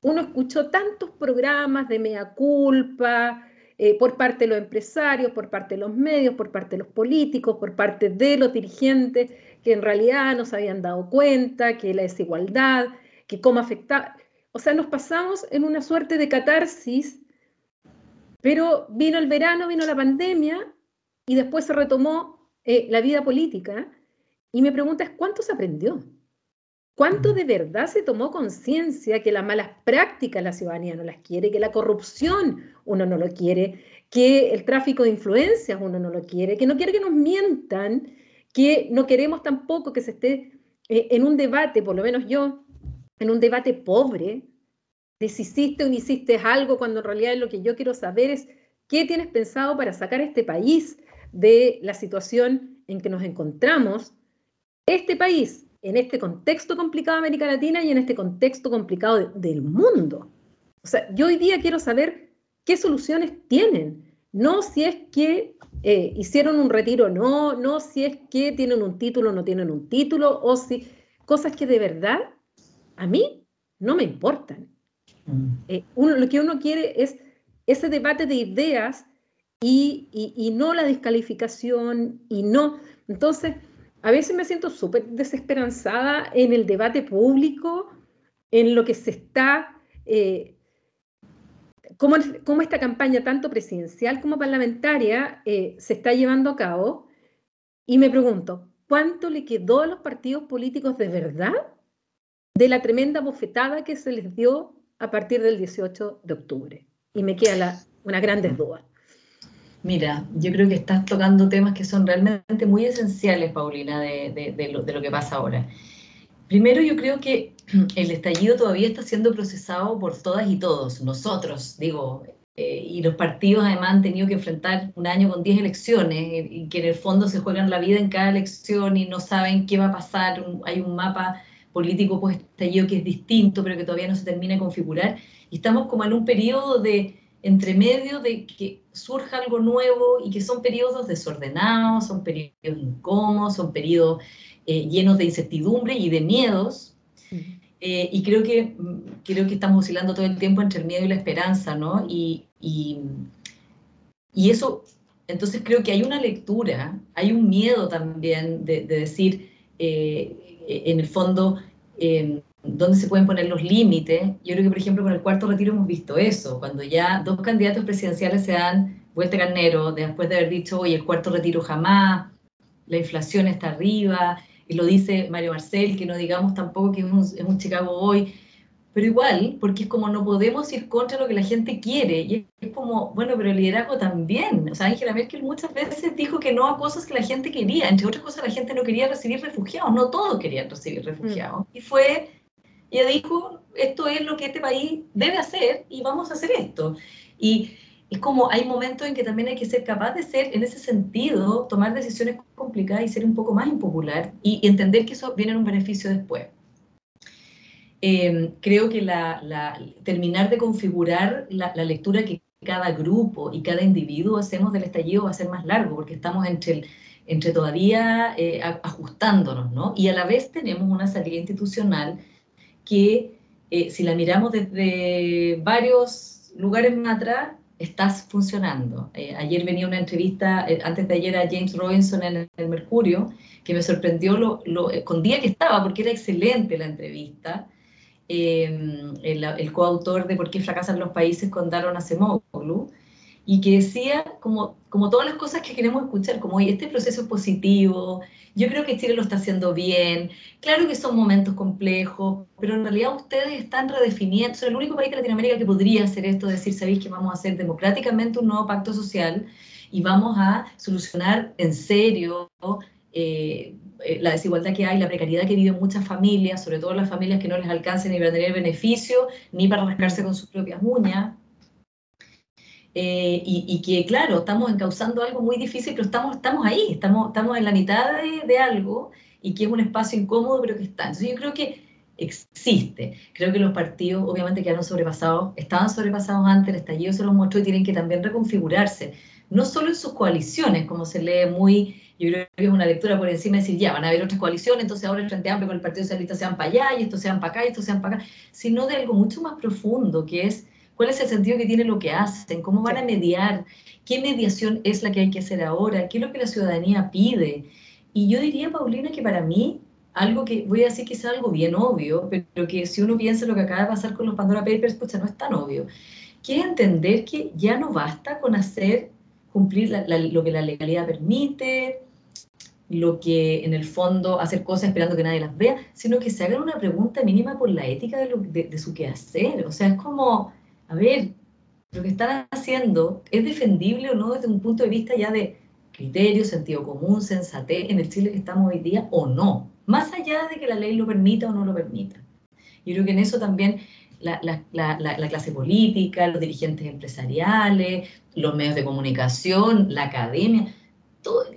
uno escuchó tantos programas de mea culpa eh, por parte de los empresarios, por parte de los medios, por parte de los políticos, por parte de los dirigentes, que en realidad no se habían dado cuenta, que la desigualdad, que cómo afectaba. O sea, nos pasamos en una suerte de catarsis, pero vino el verano, vino la pandemia y después se retomó eh, la vida política. Y me pregunta ¿cuánto se aprendió? ¿Cuánto de verdad se tomó conciencia que las malas prácticas la ciudadanía no las quiere, que la corrupción uno no lo quiere, que el tráfico de influencias uno no lo quiere, que no quiere que nos mientan, que no queremos tampoco que se esté eh, en un debate, por lo menos yo, en un debate pobre, de si hiciste o no hiciste algo, cuando en realidad lo que yo quiero saber es qué tienes pensado para sacar a este país de la situación en que nos encontramos. Este país en este contexto complicado de América Latina y en este contexto complicado del mundo. O sea, yo hoy día quiero saber qué soluciones tienen, no si es que eh, hicieron un retiro no, no si es que tienen un título no tienen un título, o si cosas que de verdad a mí no me importan. Mm. Eh, lo que uno quiere es ese debate de ideas y, y no la descalificación y no. Entonces, a veces me siento súper desesperanzada en el debate público, en lo que se está, eh, cómo, esta campaña, tanto presidencial como parlamentaria, eh, se está llevando a cabo. Y me pregunto, ¿cuánto le quedó a los partidos políticos de verdad de la tremenda bofetada que se les dio a partir del 18 de octubre? Y me queda una gran duda. Mira, yo creo que estás tocando temas que son realmente muy esenciales, Paulina, de, lo, que pasa ahora. Primero, yo creo que el estallido todavía está siendo procesado por todas y todos, nosotros, digo, eh, y los partidos además han tenido que enfrentar un año con 10 elecciones y que en el fondo se juegan la vida en cada elección y no saben qué va a pasar, hay un mapa político pues estallido que es distinto, pero que todavía no se termina de configurar, y estamos como en un periodo de entre medio de que surja algo nuevo y que son periodos desordenados, son periodos incómodos, son periodos eh, llenos de incertidumbre y de miedos. Eh, y creo que, creo que estamos oscilando todo el tiempo entre el miedo y la esperanza, ¿no? Y, y, eso, entonces creo que hay una lectura, hay un miedo también de, decir, eh, en el fondo, dónde se pueden poner los límites. Yo creo que, por ejemplo, con el cuarto retiro hemos visto eso, cuando ya dos candidatos presidenciales se dan vuelta carnero, después de haber dicho, oye, el cuarto retiro jamás, la inflación está arriba, y lo dice Mario Marcel, que no digamos tampoco que es un Chicago hoy, pero igual, porque es como no podemos ir contra lo que la gente quiere, y es como, bueno, pero el liderazgo también, o sea, Angela Merkel muchas veces dijo que no a cosas que la gente quería, entre otras cosas la gente no quería recibir refugiados, no todos querían recibir refugiados, mm. y fue ella dijo, esto es lo que este país debe hacer y vamos a hacer esto. Y es como hay momentos en que también hay que ser capaz de ser, en ese sentido, tomar decisiones complicadas y ser un poco más impopular y, entender que eso viene en un beneficio después. Em, creo que la, terminar de configurar la, lectura que cada grupo y cada individuo hacemos del estallido va a ser más largo, porque estamos entre, entre todavía eh, ajustándonos, ¿no? Y a la vez tenemos una salida institucional que eh, si la miramos desde varios lugares más atrás, estás funcionando. Eh, ayer venía una entrevista, eh, antes de ayer, a James Robinson en el Mercurio, que me sorprendió lo, lo con día que estaba, porque era excelente la entrevista. El, el, coautor de Por qué fracasan los países con Daron Acemoglu, y que decía como, como todas las cosas que queremos escuchar, como este proceso es positivo, yo creo que Chile lo está haciendo bien, claro que son momentos complejos, pero en realidad ustedes están redefiniendo, son el único país de Latinoamérica que podría hacer esto, decir, sabéis que vamos a hacer democráticamente un nuevo pacto social y vamos a solucionar en serio eh, eh, la desigualdad que hay, la precariedad que viven muchas familias, sobre todo las familias que no les alcancen ni para tener beneficio, ni para rascarse con sus propias uñas. Eh, y, que, claro, estamos encauzando algo muy difícil, pero estamos, estamos ahí, estamos, estamos en la mitad de, algo y que es un espacio incómodo, pero que está. Entonces yo creo que existe. Creo que los partidos obviamente quedaron sobrepasados, estaban sobrepasados antes, el estallido se los mostró y tienen que también reconfigurarse, no solo en sus coaliciones, como se lee muy, yo creo que es una lectura por encima de decir, ya, van a haber otras coaliciones, entonces ahora el Frente Amplio con el Partido Socialista sean para allá, y estos sean para acá, y estos sean para acá, sino de algo mucho más profundo, que es cuál es el sentido que tiene lo que hacen, cómo van a mediar, qué mediación es la que hay que hacer ahora, qué es lo que la ciudadanía pide. Y yo diría, Paulina, que para mí, algo que voy a decir que es algo bien obvio, pero que si uno piensa lo que acaba de pasar con los Pandora Papers, pues no es tan obvio, que es entender que ya no basta con hacer cumplir lo que la legalidad permite, lo que en el fondo hacer cosas esperando que nadie las vea, sino que se hagan una pregunta mínima por la ética de, de, de su quehacer. O sea, es como, a ver, lo que están haciendo es defendible o no desde un punto de vista ya de criterio, sentido común, sensatez en el Chile que estamos hoy día o no, más allá de que la ley lo permita o no lo permita. Yo creo que en eso también la, clase política, los dirigentes empresariales, los medios de comunicación, la academia,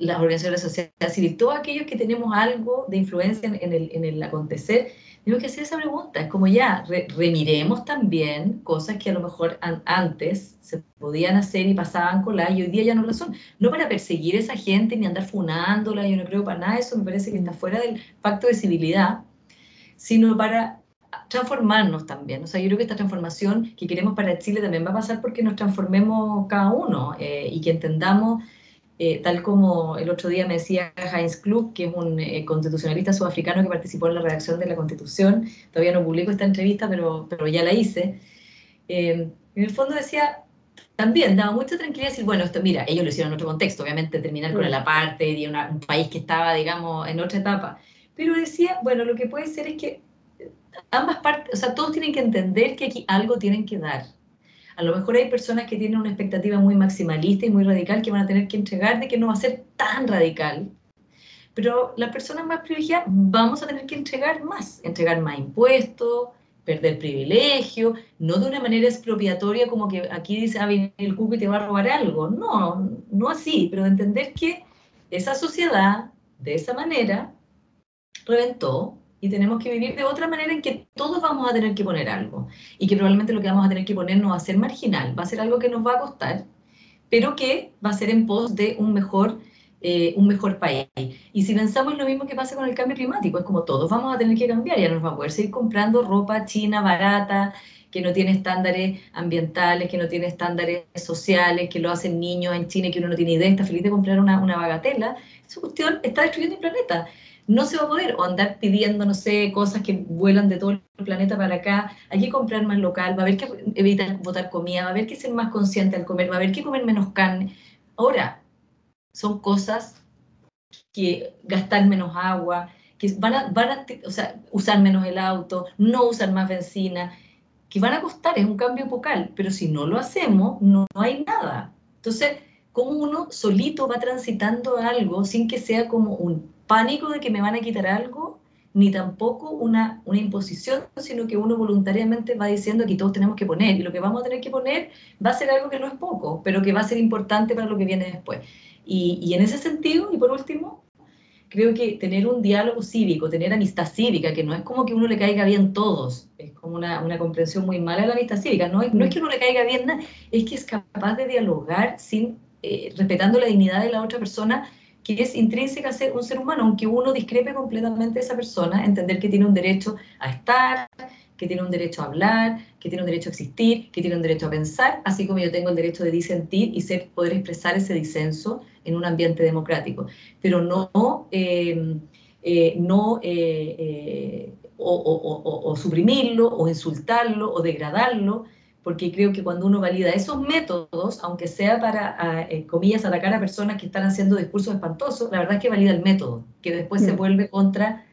las organizaciones sociales civiles, todos aquellos que tenemos algo de influencia en, el, en el acontecer, tengo que hacer esa pregunta. Es como ya, remiremos también cosas que a lo mejor antes se podían hacer y pasaban con la y hoy día ya no lo son. No para perseguir a esa gente ni andar funándola, yo no creo para nada, eso me parece que está fuera del pacto de civilidad, sino para transformarnos también. O sea, yo creo que esta transformación que queremos para Chile también va a pasar porque nos transformemos cada uno eh, y que entendamos eh, tal como el otro día me decía Heinz Klug, que es un eh, constitucionalista sudafricano que participó en la redacción de la Constitución, todavía no publico esta entrevista, pero, pero ya la hice, eh, en el fondo decía, también daba mucha tranquilidad decir, bueno, esto, mira, ellos lo hicieron en otro contexto, obviamente terminar con el aparte y un país que estaba, digamos, en otra etapa, pero decía, bueno, lo que puede ser es que ambas partes, o sea, todos tienen que entender que aquí algo tienen que dar, A lo mejor hay personas que tienen una expectativa muy maximalista y muy radical que van a tener que entregar de que no va a ser tan radical. Pero las personas más privilegiadas vamos a tener que entregar más, entregar más impuestos, perder privilegio, no de una manera expropiatoria como que aquí dice, ah, viene el cuco y te va a robar algo. No, no así, pero de entender que esa sociedad, de esa manera, reventó y tenemos que vivir de otra manera en que todos vamos a tener que poner algo y que probablemente lo que vamos a tener que poner no va a ser marginal, va a ser algo que nos va a costar, pero que va a ser en pos de un mejor eh, un mejor país. Y si pensamos lo mismo que pasa con el cambio climático, es como todos vamos a tener que cambiar, ya no nos va a poder seguir comprando ropa china barata, que no tiene estándares ambientales, que no tiene estándares sociales, que lo hacen niños en China que uno no tiene idea, está feliz de comprar una, una bagatela. Esa cuestión está destruyendo el planeta. No se va a poder, o andar pidiendo, no sé, cosas que vuelan de todo el planeta para acá. Hay que comprar más local, va a haber que evitar botar comida, va a haber que ser más consciente al comer, va a haber que comer menos carne. Ahora, son cosas que gastar menos agua, que van a, usar menos el auto, no usar más benzina, que van a costar, es un cambio epocal, pero si no lo hacemos, no, hay nada. Entonces, ¿cómo uno solito va transitando algo sin que sea como un pánico de que me van a quitar algo, ni tampoco una, una imposición, sino que uno voluntariamente va diciendo que todos tenemos que poner, y lo que vamos a tener que poner va a ser algo que no es poco, pero que va a ser importante para lo que viene después. Y, en ese sentido, y por último, creo que tener un diálogo cívico, tener amistad cívica, que no es como que uno le caiga bien todos, es como una, una comprensión muy mala de la amistad cívica, no es, no es que uno le caiga bien es que es capaz de dialogar sin, eh, respetando la dignidad de la otra persona, que es intrínseca a ser un ser humano, aunque uno discrepe completamente de esa persona, entender que tiene un derecho a estar, que tiene un derecho a hablar, que tiene un derecho a existir, que tiene un derecho a pensar, así como yo tengo el derecho de disentir y ser, poder expresar ese disenso en un ambiente democrático. Pero no, eh, eh, no eh, o, suprimirlo, o insultarlo, o degradarlo, porque creo que cuando uno valida esos métodos, aunque sea para, comillas, atacar a personas que están haciendo discursos espantosos, la verdad es que valida el método, que después se mm. vuelve contra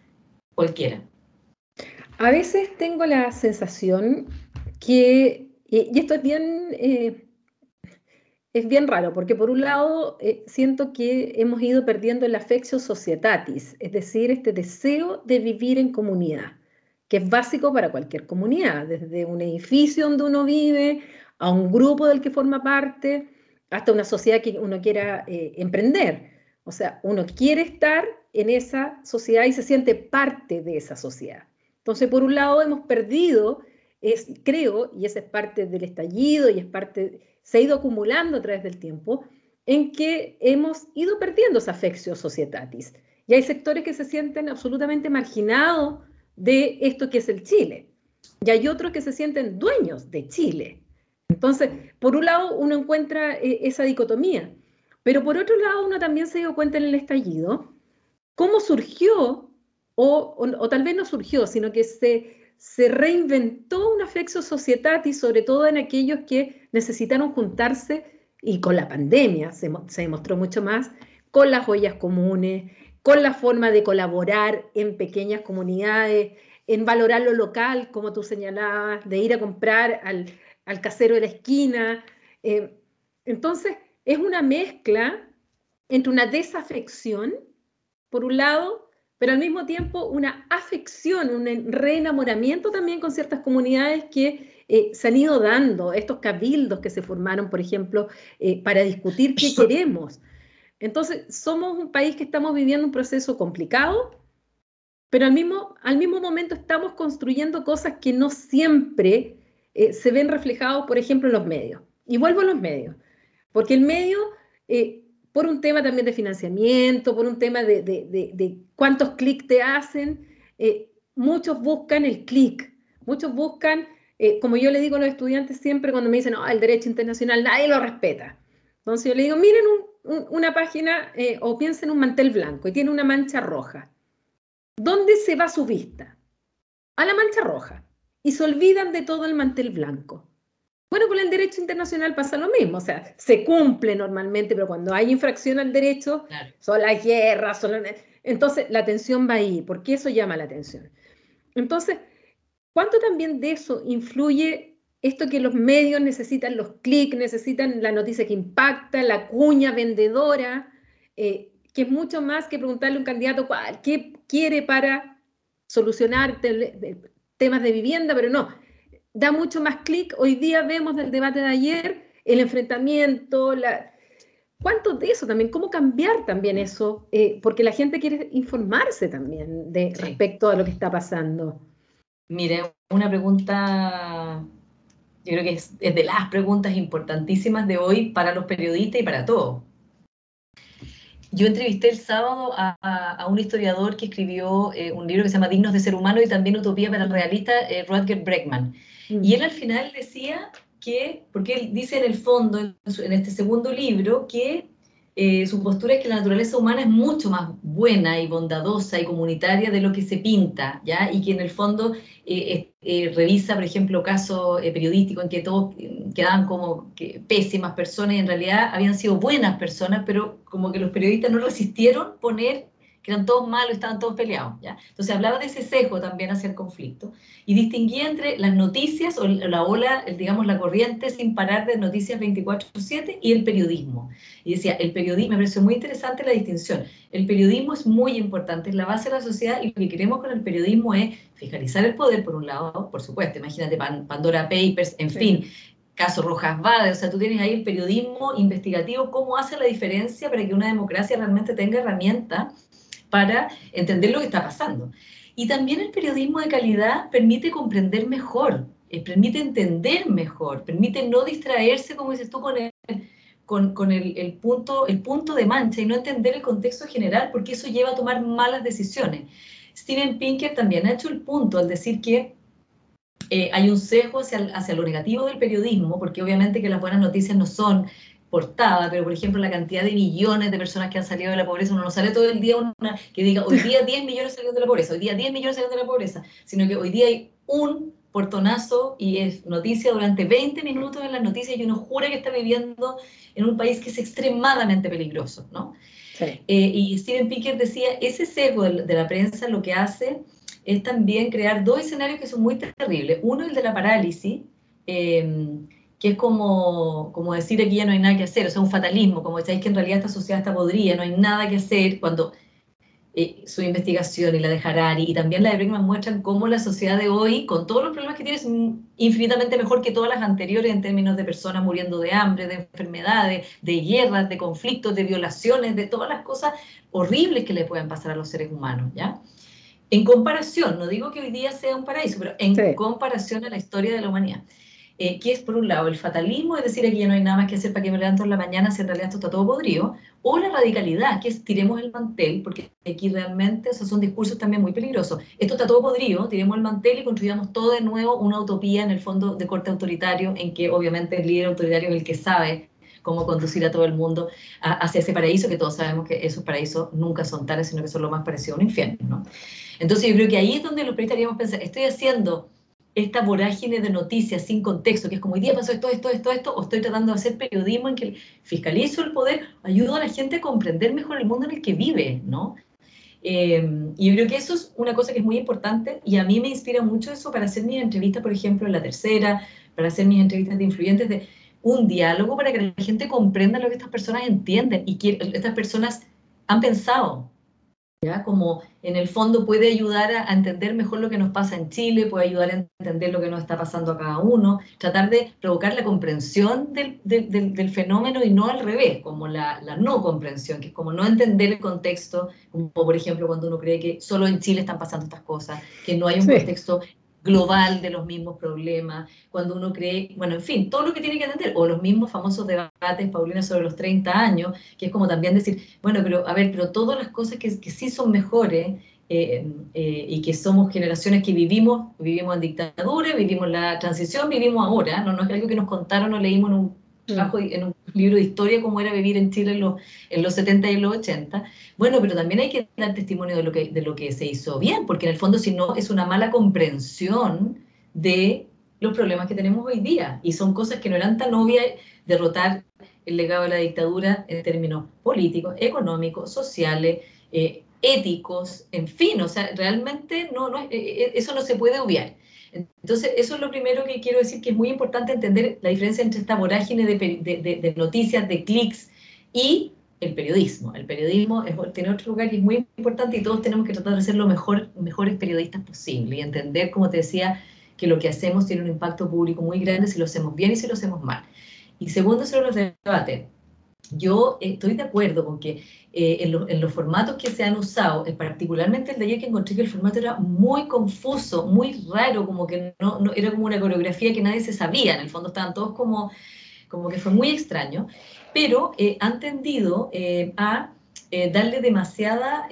cualquiera. A veces tengo la sensación que, y esto es bien, eh, es bien raro, porque por un lado eh, siento que hemos ido perdiendo el affectio societatis, es decir, este deseo de vivir en comunidad, que es básico para cualquier comunidad, desde un edificio donde uno vive, a un grupo del que forma parte, hasta una sociedad que uno quiera eh, emprender. O sea, uno quiere estar en esa sociedad y se siente parte de esa sociedad. Entonces, por un lado, hemos perdido, es, creo, y esa es parte del estallido y es parte, se ha ido acumulando a través del tiempo, en que hemos ido perdiendo esa affectio societatis. Y hay sectores que se sienten absolutamente marginados de esto que es el Chile. Y hay otros que se sienten dueños de Chile. Entonces, por un lado, uno encuentra eh, esa dicotomía, pero por otro lado, uno también se dio cuenta en el estallido cómo surgió o, tal vez no surgió, sino que se, se reinventó un afecto y sobre todo en aquellos que necesitaron juntarse, y con la pandemia se, demostró mucho más, con las joyas comunes, con la forma de colaborar en pequeñas comunidades, en valorar lo local, como tú señalabas, de ir a comprar al, al casero de la esquina. Eh, entonces, es una mezcla entre una desafección, por un lado, pero al mismo tiempo una afección, un reenamoramiento también con ciertas comunidades que eh, se han ido dando, estos cabildos que se formaron, por ejemplo, eh, para discutir qué queremos. Entonces, somos un país que estamos viviendo un proceso complicado, pero al mismo, al mismo momento estamos construyendo cosas que no siempre eh, se ven reflejados, por ejemplo, en los medios. Y vuelvo a los medios, porque el medio por un tema también de financiamiento, por un tema de, cuántos clics te hacen, eh, muchos buscan el clic, muchos buscan, eh, como yo le digo a los estudiantes siempre cuando me dicen, no, el derecho internacional nadie lo respeta. Entonces yo le digo, miren una página eh, o piensen en un mantel blanco y tiene una mancha roja. ¿Dónde se va su vista? A la mancha roja. Y se olvidan de todo el mantel blanco. Bueno, con el derecho internacional pasa lo mismo, o sea, se cumple normalmente, pero cuando hay infracción al derecho, son las guerras, son entonces la atención va ahí, porque eso llama la atención. Entonces, ¿cuánto también de eso influye esto que los medios necesitan los clics, necesitan la noticia que impacta, la cuña vendedora, eh, que es mucho más que preguntarle a un candidato qué quiere para solucionar temas de vivienda, pero no, da mucho más clic. Hoy día vemos del debate de ayer el enfrentamiento, la... ¿Cuánto de eso también? ¿Cómo cambiar también eso? Eh, porque la gente quiere informarse también de, respecto a lo que está pasando. Mire, una pregunta, yo creo que es, de las preguntas importantísimas de hoy para los periodistas y para todos. Yo entrevisté el sábado a, un historiador que escribió eh, un libro que se llama Dignos de Ser Humano y también Utopía para el Realista, eh, Rutger Bregman. Mm. Y él al final decía que, porque él dice en el fondo, en este segundo libro, que eh, su postura es que la naturaleza humana es mucho más buena y bondadosa y comunitaria de lo que se pinta, ¿ya? Y que en el fondo eh, eh, revisa, por ejemplo, casos periodísticos en que todos quedaban como que pésimas personas y en realidad habían sido buenas personas, pero como que los periodistas no resistieron poner que eran todos malos, estaban todos peleados. ¿ya? Entonces hablaba de ese sesgo también hacia el conflicto y distinguía entre las noticias o la ola, digamos, la corriente sin parar de noticias 24/7 y el periodismo. Y decía, el periodismo, me pareció muy interesante la distinción. El periodismo es muy importante, es la base de la sociedad y lo que queremos con el periodismo es fiscalizar el poder, por un lado, por supuesto, imagínate Pandora Papers, en fin, caso Rojas Vade, o sea, tú tienes ahí el periodismo investigativo, cómo hace la diferencia para que una democracia realmente tenga herramientas para entender lo que está pasando. Y también el periodismo de calidad permite comprender mejor, eh, permite entender mejor, permite no distraerse, como dices tú, con el, con, con el, el, punto, el punto de mancha y no entender el contexto general, porque eso lleva a tomar malas decisiones. Steven Pinker también ha hecho el punto al decir que eh, hay un sesgo hacia, hacia, lo negativo del periodismo, porque obviamente que las buenas noticias no son portada, pero por ejemplo la cantidad de millones de personas que han salido de la pobreza, uno no sale todo el día una que diga hoy día 10 millones salieron de la pobreza, hoy día 10 millones salieron de la pobreza, sino que hoy día hay un portonazo y es noticia durante 20 minutos en las noticias y uno jura que está viviendo en un país que es extremadamente peligroso, ¿no? Eh, y Steven Picker decía, ese sesgo de la prensa lo que hace es también crear dos escenarios que son muy terribles. Uno, el de la parálisis, eh, que es como, como decir aquí ya no hay nada que hacer, o sea, un fatalismo, como decís que en realidad esta sociedad está podrida, no hay nada que hacer, cuando eh, su investigación y la de Harari y también la de Brinkman muestran cómo la sociedad de hoy, con todos los problemas que tiene, es infinitamente mejor que todas las anteriores en términos de personas muriendo de hambre, de enfermedades, de guerras, de conflictos, de violaciones, de todas las cosas horribles que le pueden pasar a los seres humanos, ¿ya? En comparación, no digo que hoy día sea un paraíso, pero en comparación a la historia de la humanidad. Eh, que es por un lado el fatalismo, es decir, aquí ya no hay nada más que hacer para que me levanto en la mañana si en realidad esto está todo podrido, o la radicalidad, que es tiremos el mantel, porque aquí realmente esos son discursos también muy peligrosos. Esto está todo podrido, tiremos el mantel y construyamos todo de nuevo una utopía en el fondo de corte autoritario, en que obviamente el líder autoritario es el que sabe cómo conducir a todo el mundo hacia ese paraíso, que todos sabemos que esos paraísos nunca son tales, sino que son lo más parecido a un infierno. ¿no? Entonces yo creo que ahí es donde los periodistas deberíamos pensar, estoy haciendo esta vorágine de noticias sin contexto, que es como hoy día pasó esto, esto, esto, esto, o estoy tratando de hacer periodismo en que fiscalizo el poder, ayudo a la gente a comprender mejor el mundo en el que vive, ¿no? Eh, y yo creo que eso es una cosa que es muy importante y a mí me inspira mucho eso para hacer mis entrevistas, por ejemplo, en la tercera, para hacer mis entrevistas de influyentes, de un diálogo para que la gente comprenda lo que estas personas entienden y que estas personas han pensado, ¿ya? Como en el fondo puede ayudar a, entender mejor lo que nos pasa en Chile, puede ayudar a entender lo que nos está pasando a cada uno, tratar de provocar la comprensión del, del, del fenómeno y no al revés, como la, la, no comprensión, que es como no entender el contexto, como por ejemplo cuando uno cree que solo en Chile están pasando estas cosas, que no hay un contexto global de los mismos problemas, cuando uno cree, bueno, en fin, todo lo que tiene que entender, o los mismos famosos debates, Paulina, sobre los 30 años, que es como también decir, bueno, pero a ver, pero todas las cosas que, que sí son mejores eh, eh, y que somos generaciones que vivimos, vivimos en dictadura, vivimos la transición, vivimos ahora, no, no es algo que nos contaron o leímos en un trabajo en un libro de historia como era vivir en Chile en los, en los 70 y los 80. Bueno, pero también hay que dar testimonio de lo, que, de lo que se hizo bien, porque en el fondo si no es una mala comprensión de los problemas que tenemos hoy día. Y son cosas que no eran tan obvias, derrotar el legado de la dictadura en términos políticos, económicos, sociales, eh, éticos, en fin, o sea, realmente no, no, eh, eh, eso no se puede obviar. Entonces, eso es lo primero que quiero decir, que es muy importante entender la diferencia entre esta vorágine de, noticias, de clics y el periodismo. El periodismo tiene otro lugar y es muy importante y todos tenemos que tratar de ser los mejor, mejores periodistas posible y entender, como te decía, que lo que hacemos tiene un impacto público muy grande si lo hacemos bien y si lo hacemos mal. Y segundo, sobre los debates. Yo estoy de acuerdo con que eh, en, los formatos que se han usado, eh, particularmente el de ayer que encontré que el formato era muy confuso, muy raro, como que no, no, era como una coreografía que nadie se sabía, en el fondo estaban todos como, como que fue muy extraño, pero eh, han tendido a darle demasiada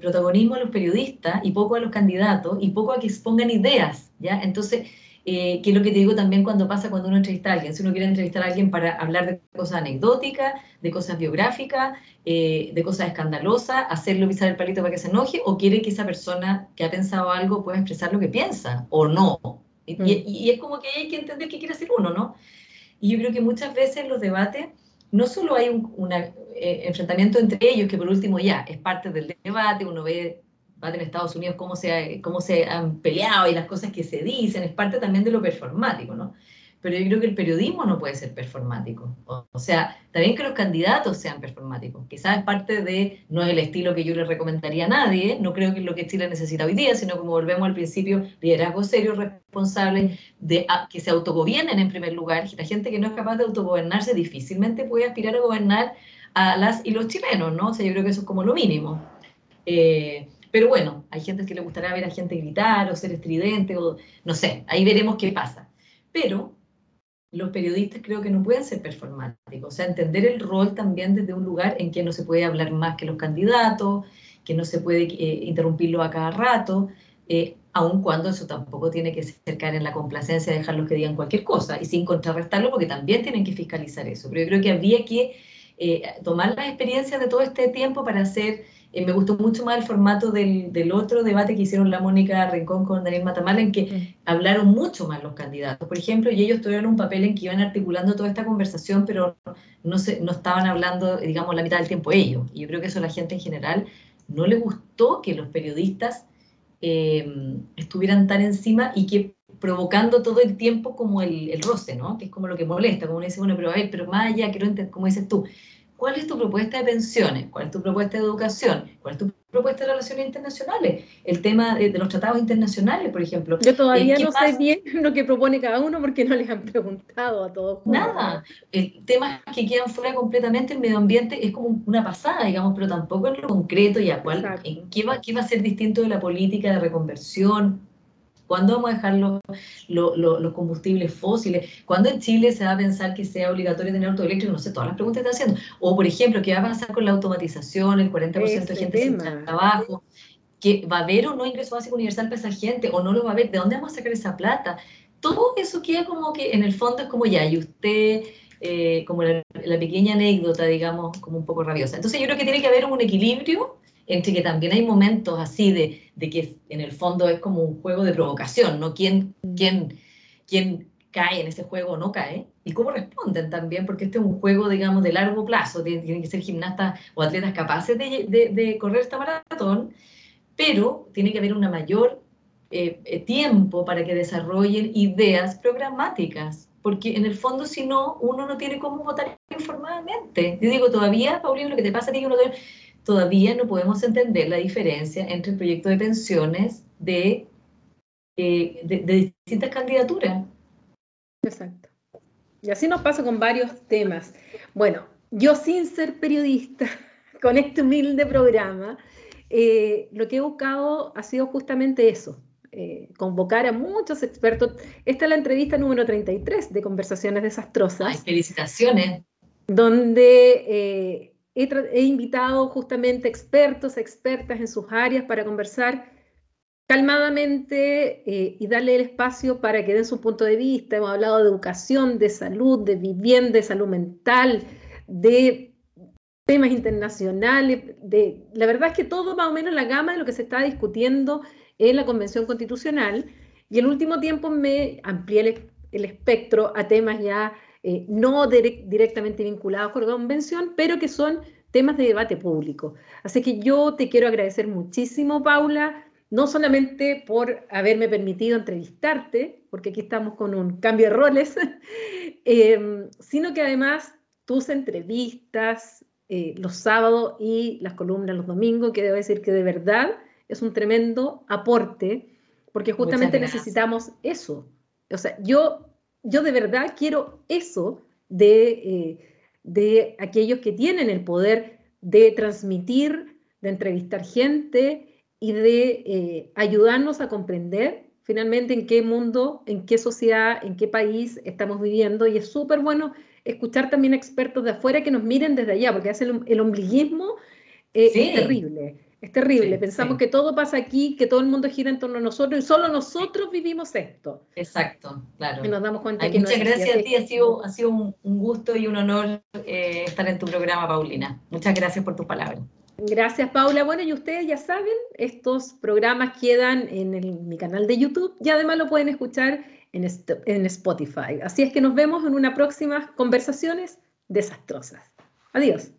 protagonismo a los periodistas y poco a los candidatos y poco a que expongan ideas, ¿ya? Entonces eh, que es lo que te digo también cuando pasa cuando uno entrevista a alguien. Si uno quiere entrevistar a alguien para hablar de cosas anecdóticas, de cosas biográficas, eh, de cosas escandalosas, hacerlo pisar el palito para que se enoje, o quiere que esa persona que ha pensado algo pueda expresar lo que piensa, o no. Y, mm. es como que hay que entender qué quiere hacer uno, ¿no? Y yo creo que muchas veces los debates no solo hay un eh, enfrentamiento entre ellos, que por último ya es parte del debate, uno ve en Estados Unidos, cómo se, cómo se han peleado y las cosas que se dicen, es parte también de lo performático, ¿no? Pero yo creo que el periodismo no puede ser performático. O, sea, también que los candidatos sean performáticos. Quizás es parte de, no es el estilo que yo le recomendaría a nadie, no creo que es lo que Chile necesita hoy día, sino como volvemos al principio, liderazgo serio, responsable, de que se autogobiernen en primer lugar. La gente que no es capaz de autogobernarse difícilmente puede aspirar a gobernar a las y los chilenos, ¿no? O sea, yo creo que eso es como lo mínimo. Eh, pero bueno, hay gente que le gustará ver a gente gritar o ser estridente o no sé, ahí veremos qué pasa. Pero los periodistas creo que no pueden ser performáticos, o sea, entender el rol también desde un lugar en que no se puede hablar más que los candidatos, que no se puede eh, interrumpirlo a cada rato, eh, aun cuando eso tampoco tiene que ser caer en la complacencia de dejarlos que digan cualquier cosa y sin contrarrestarlo porque también tienen que fiscalizar eso. Pero yo creo que habría que eh, tomar las experiencias de todo este tiempo para hacer eh, me gustó mucho más el formato del, del, otro debate que hicieron la Mónica Rincón con Daniel Matamala, en que hablaron mucho más los candidatos, por ejemplo, y ellos tuvieron un papel en que iban articulando toda esta conversación, pero no, se, no estaban hablando, digamos, la mitad del tiempo ellos. Y yo creo que eso a la gente en general no le gustó que los periodistas eh, estuvieran tan encima y que provocando todo el tiempo como el, el, roce, ¿no? Que es como lo que molesta, como uno dice, bueno, pero a ver, pero más allá, quiero entender, como dices tú, ¿Cuál es tu propuesta de pensiones? ¿Cuál es tu propuesta de educación? ¿Cuál es tu propuesta de relaciones internacionales? El tema de, los tratados internacionales, por ejemplo. Yo todavía eh, no sé bien lo que propone cada uno porque no les han preguntado a todos. Nada. El tema que quedan fuera completamente el medio ambiente es como una pasada, digamos, pero tampoco en lo concreto y a cuál, qué va, qué va a ser distinto de la política de reconversión, ¿Cuándo vamos a dejar los, combustibles fósiles? ¿Cuándo en Chile se va a pensar que sea obligatorio tener auto eléctrico? No sé, todas las preguntas que están haciendo. O, por ejemplo, ¿qué va a pasar con la automatización? El 40% de gente sin trabajo. ¿Que ¿Va a haber o no ingreso básico universal para esa gente? ¿O no lo va a haber? ¿De dónde vamos a sacar esa plata? Todo eso queda como que en el fondo es como ya, y usted... Eh, como la, la, pequeña anécdota, digamos, como un poco rabiosa. Entonces yo creo que tiene que haber un equilibrio entre que también hay momentos así de, de, que en el fondo es como un juego de provocación, ¿no? ¿Quién, quién, quién cae en ese juego o no cae? Y cómo responden también, porque este es un juego, digamos, de largo plazo, tienen, que ser gimnastas o atletas capaces de, de, de, correr esta maratón, pero tiene que haber una mayor eh, eh, tiempo para que desarrollen ideas programáticas, porque en el fondo si no, uno no tiene cómo votar informadamente. Yo digo, todavía, Paulino, lo que te pasa ti que uno todavía no podemos entender la diferencia entre el proyecto de pensiones de, eh, de, distintas candidaturas. Exacto. Y así nos pasa con varios temas. Bueno, yo sin ser periodista, con este humilde programa, eh, lo que he buscado ha sido justamente eso, eh, convocar a muchos expertos. Esta es la entrevista número 33 de Conversaciones Desastrosas. Ay, felicitaciones. Donde he, invitado justamente expertos, expertas en sus áreas para conversar calmadamente eh, y darle el espacio para que den su punto de vista. Hemos hablado de educación, de salud, de vivienda, de salud mental, de temas internacionales, de la verdad es que todo más o menos la gama de lo que se está discutiendo en la Convención Constitucional. Y el último tiempo me amplié el espectro a temas ya eh, no directamente vinculados con la convención, pero que son temas de debate público. Así que yo te quiero agradecer muchísimo, Paula, no solamente por haberme permitido entrevistarte, porque aquí estamos con un cambio de roles, em, sino que además tus entrevistas eh, los sábados y las columnas los domingos, que debo decir que de verdad es un tremendo aporte, porque justamente necesitamos eso. O sea, yo, yo de verdad quiero eso de, eh, de aquellos que tienen el poder de transmitir, de entrevistar gente, y de eh, ayudarnos a comprender finalmente en qué mundo, en qué sociedad, en qué país estamos viviendo. Y es súper bueno escuchar también expertos de afuera que nos miren desde allá, porque hace el, ombliguismo eh, es terrible. Es terrible. Pensamos que todo pasa aquí, que todo el mundo gira en torno a nosotros y solo nosotros vivimos esto. Exacto, claro. Y nos damos cuenta que Muchas gracias a ti, ha sido, ha sido un, gusto y un honor eh, estar en tu programa, Paulina. Muchas gracias por tus palabras. Gracias, Paula. Bueno, y ustedes ya saben, estos programas quedan en mi canal de YouTube y además lo pueden escuchar en, en Spotify. Así es que nos vemos en una próxima conversaciones desastrosas. Adiós.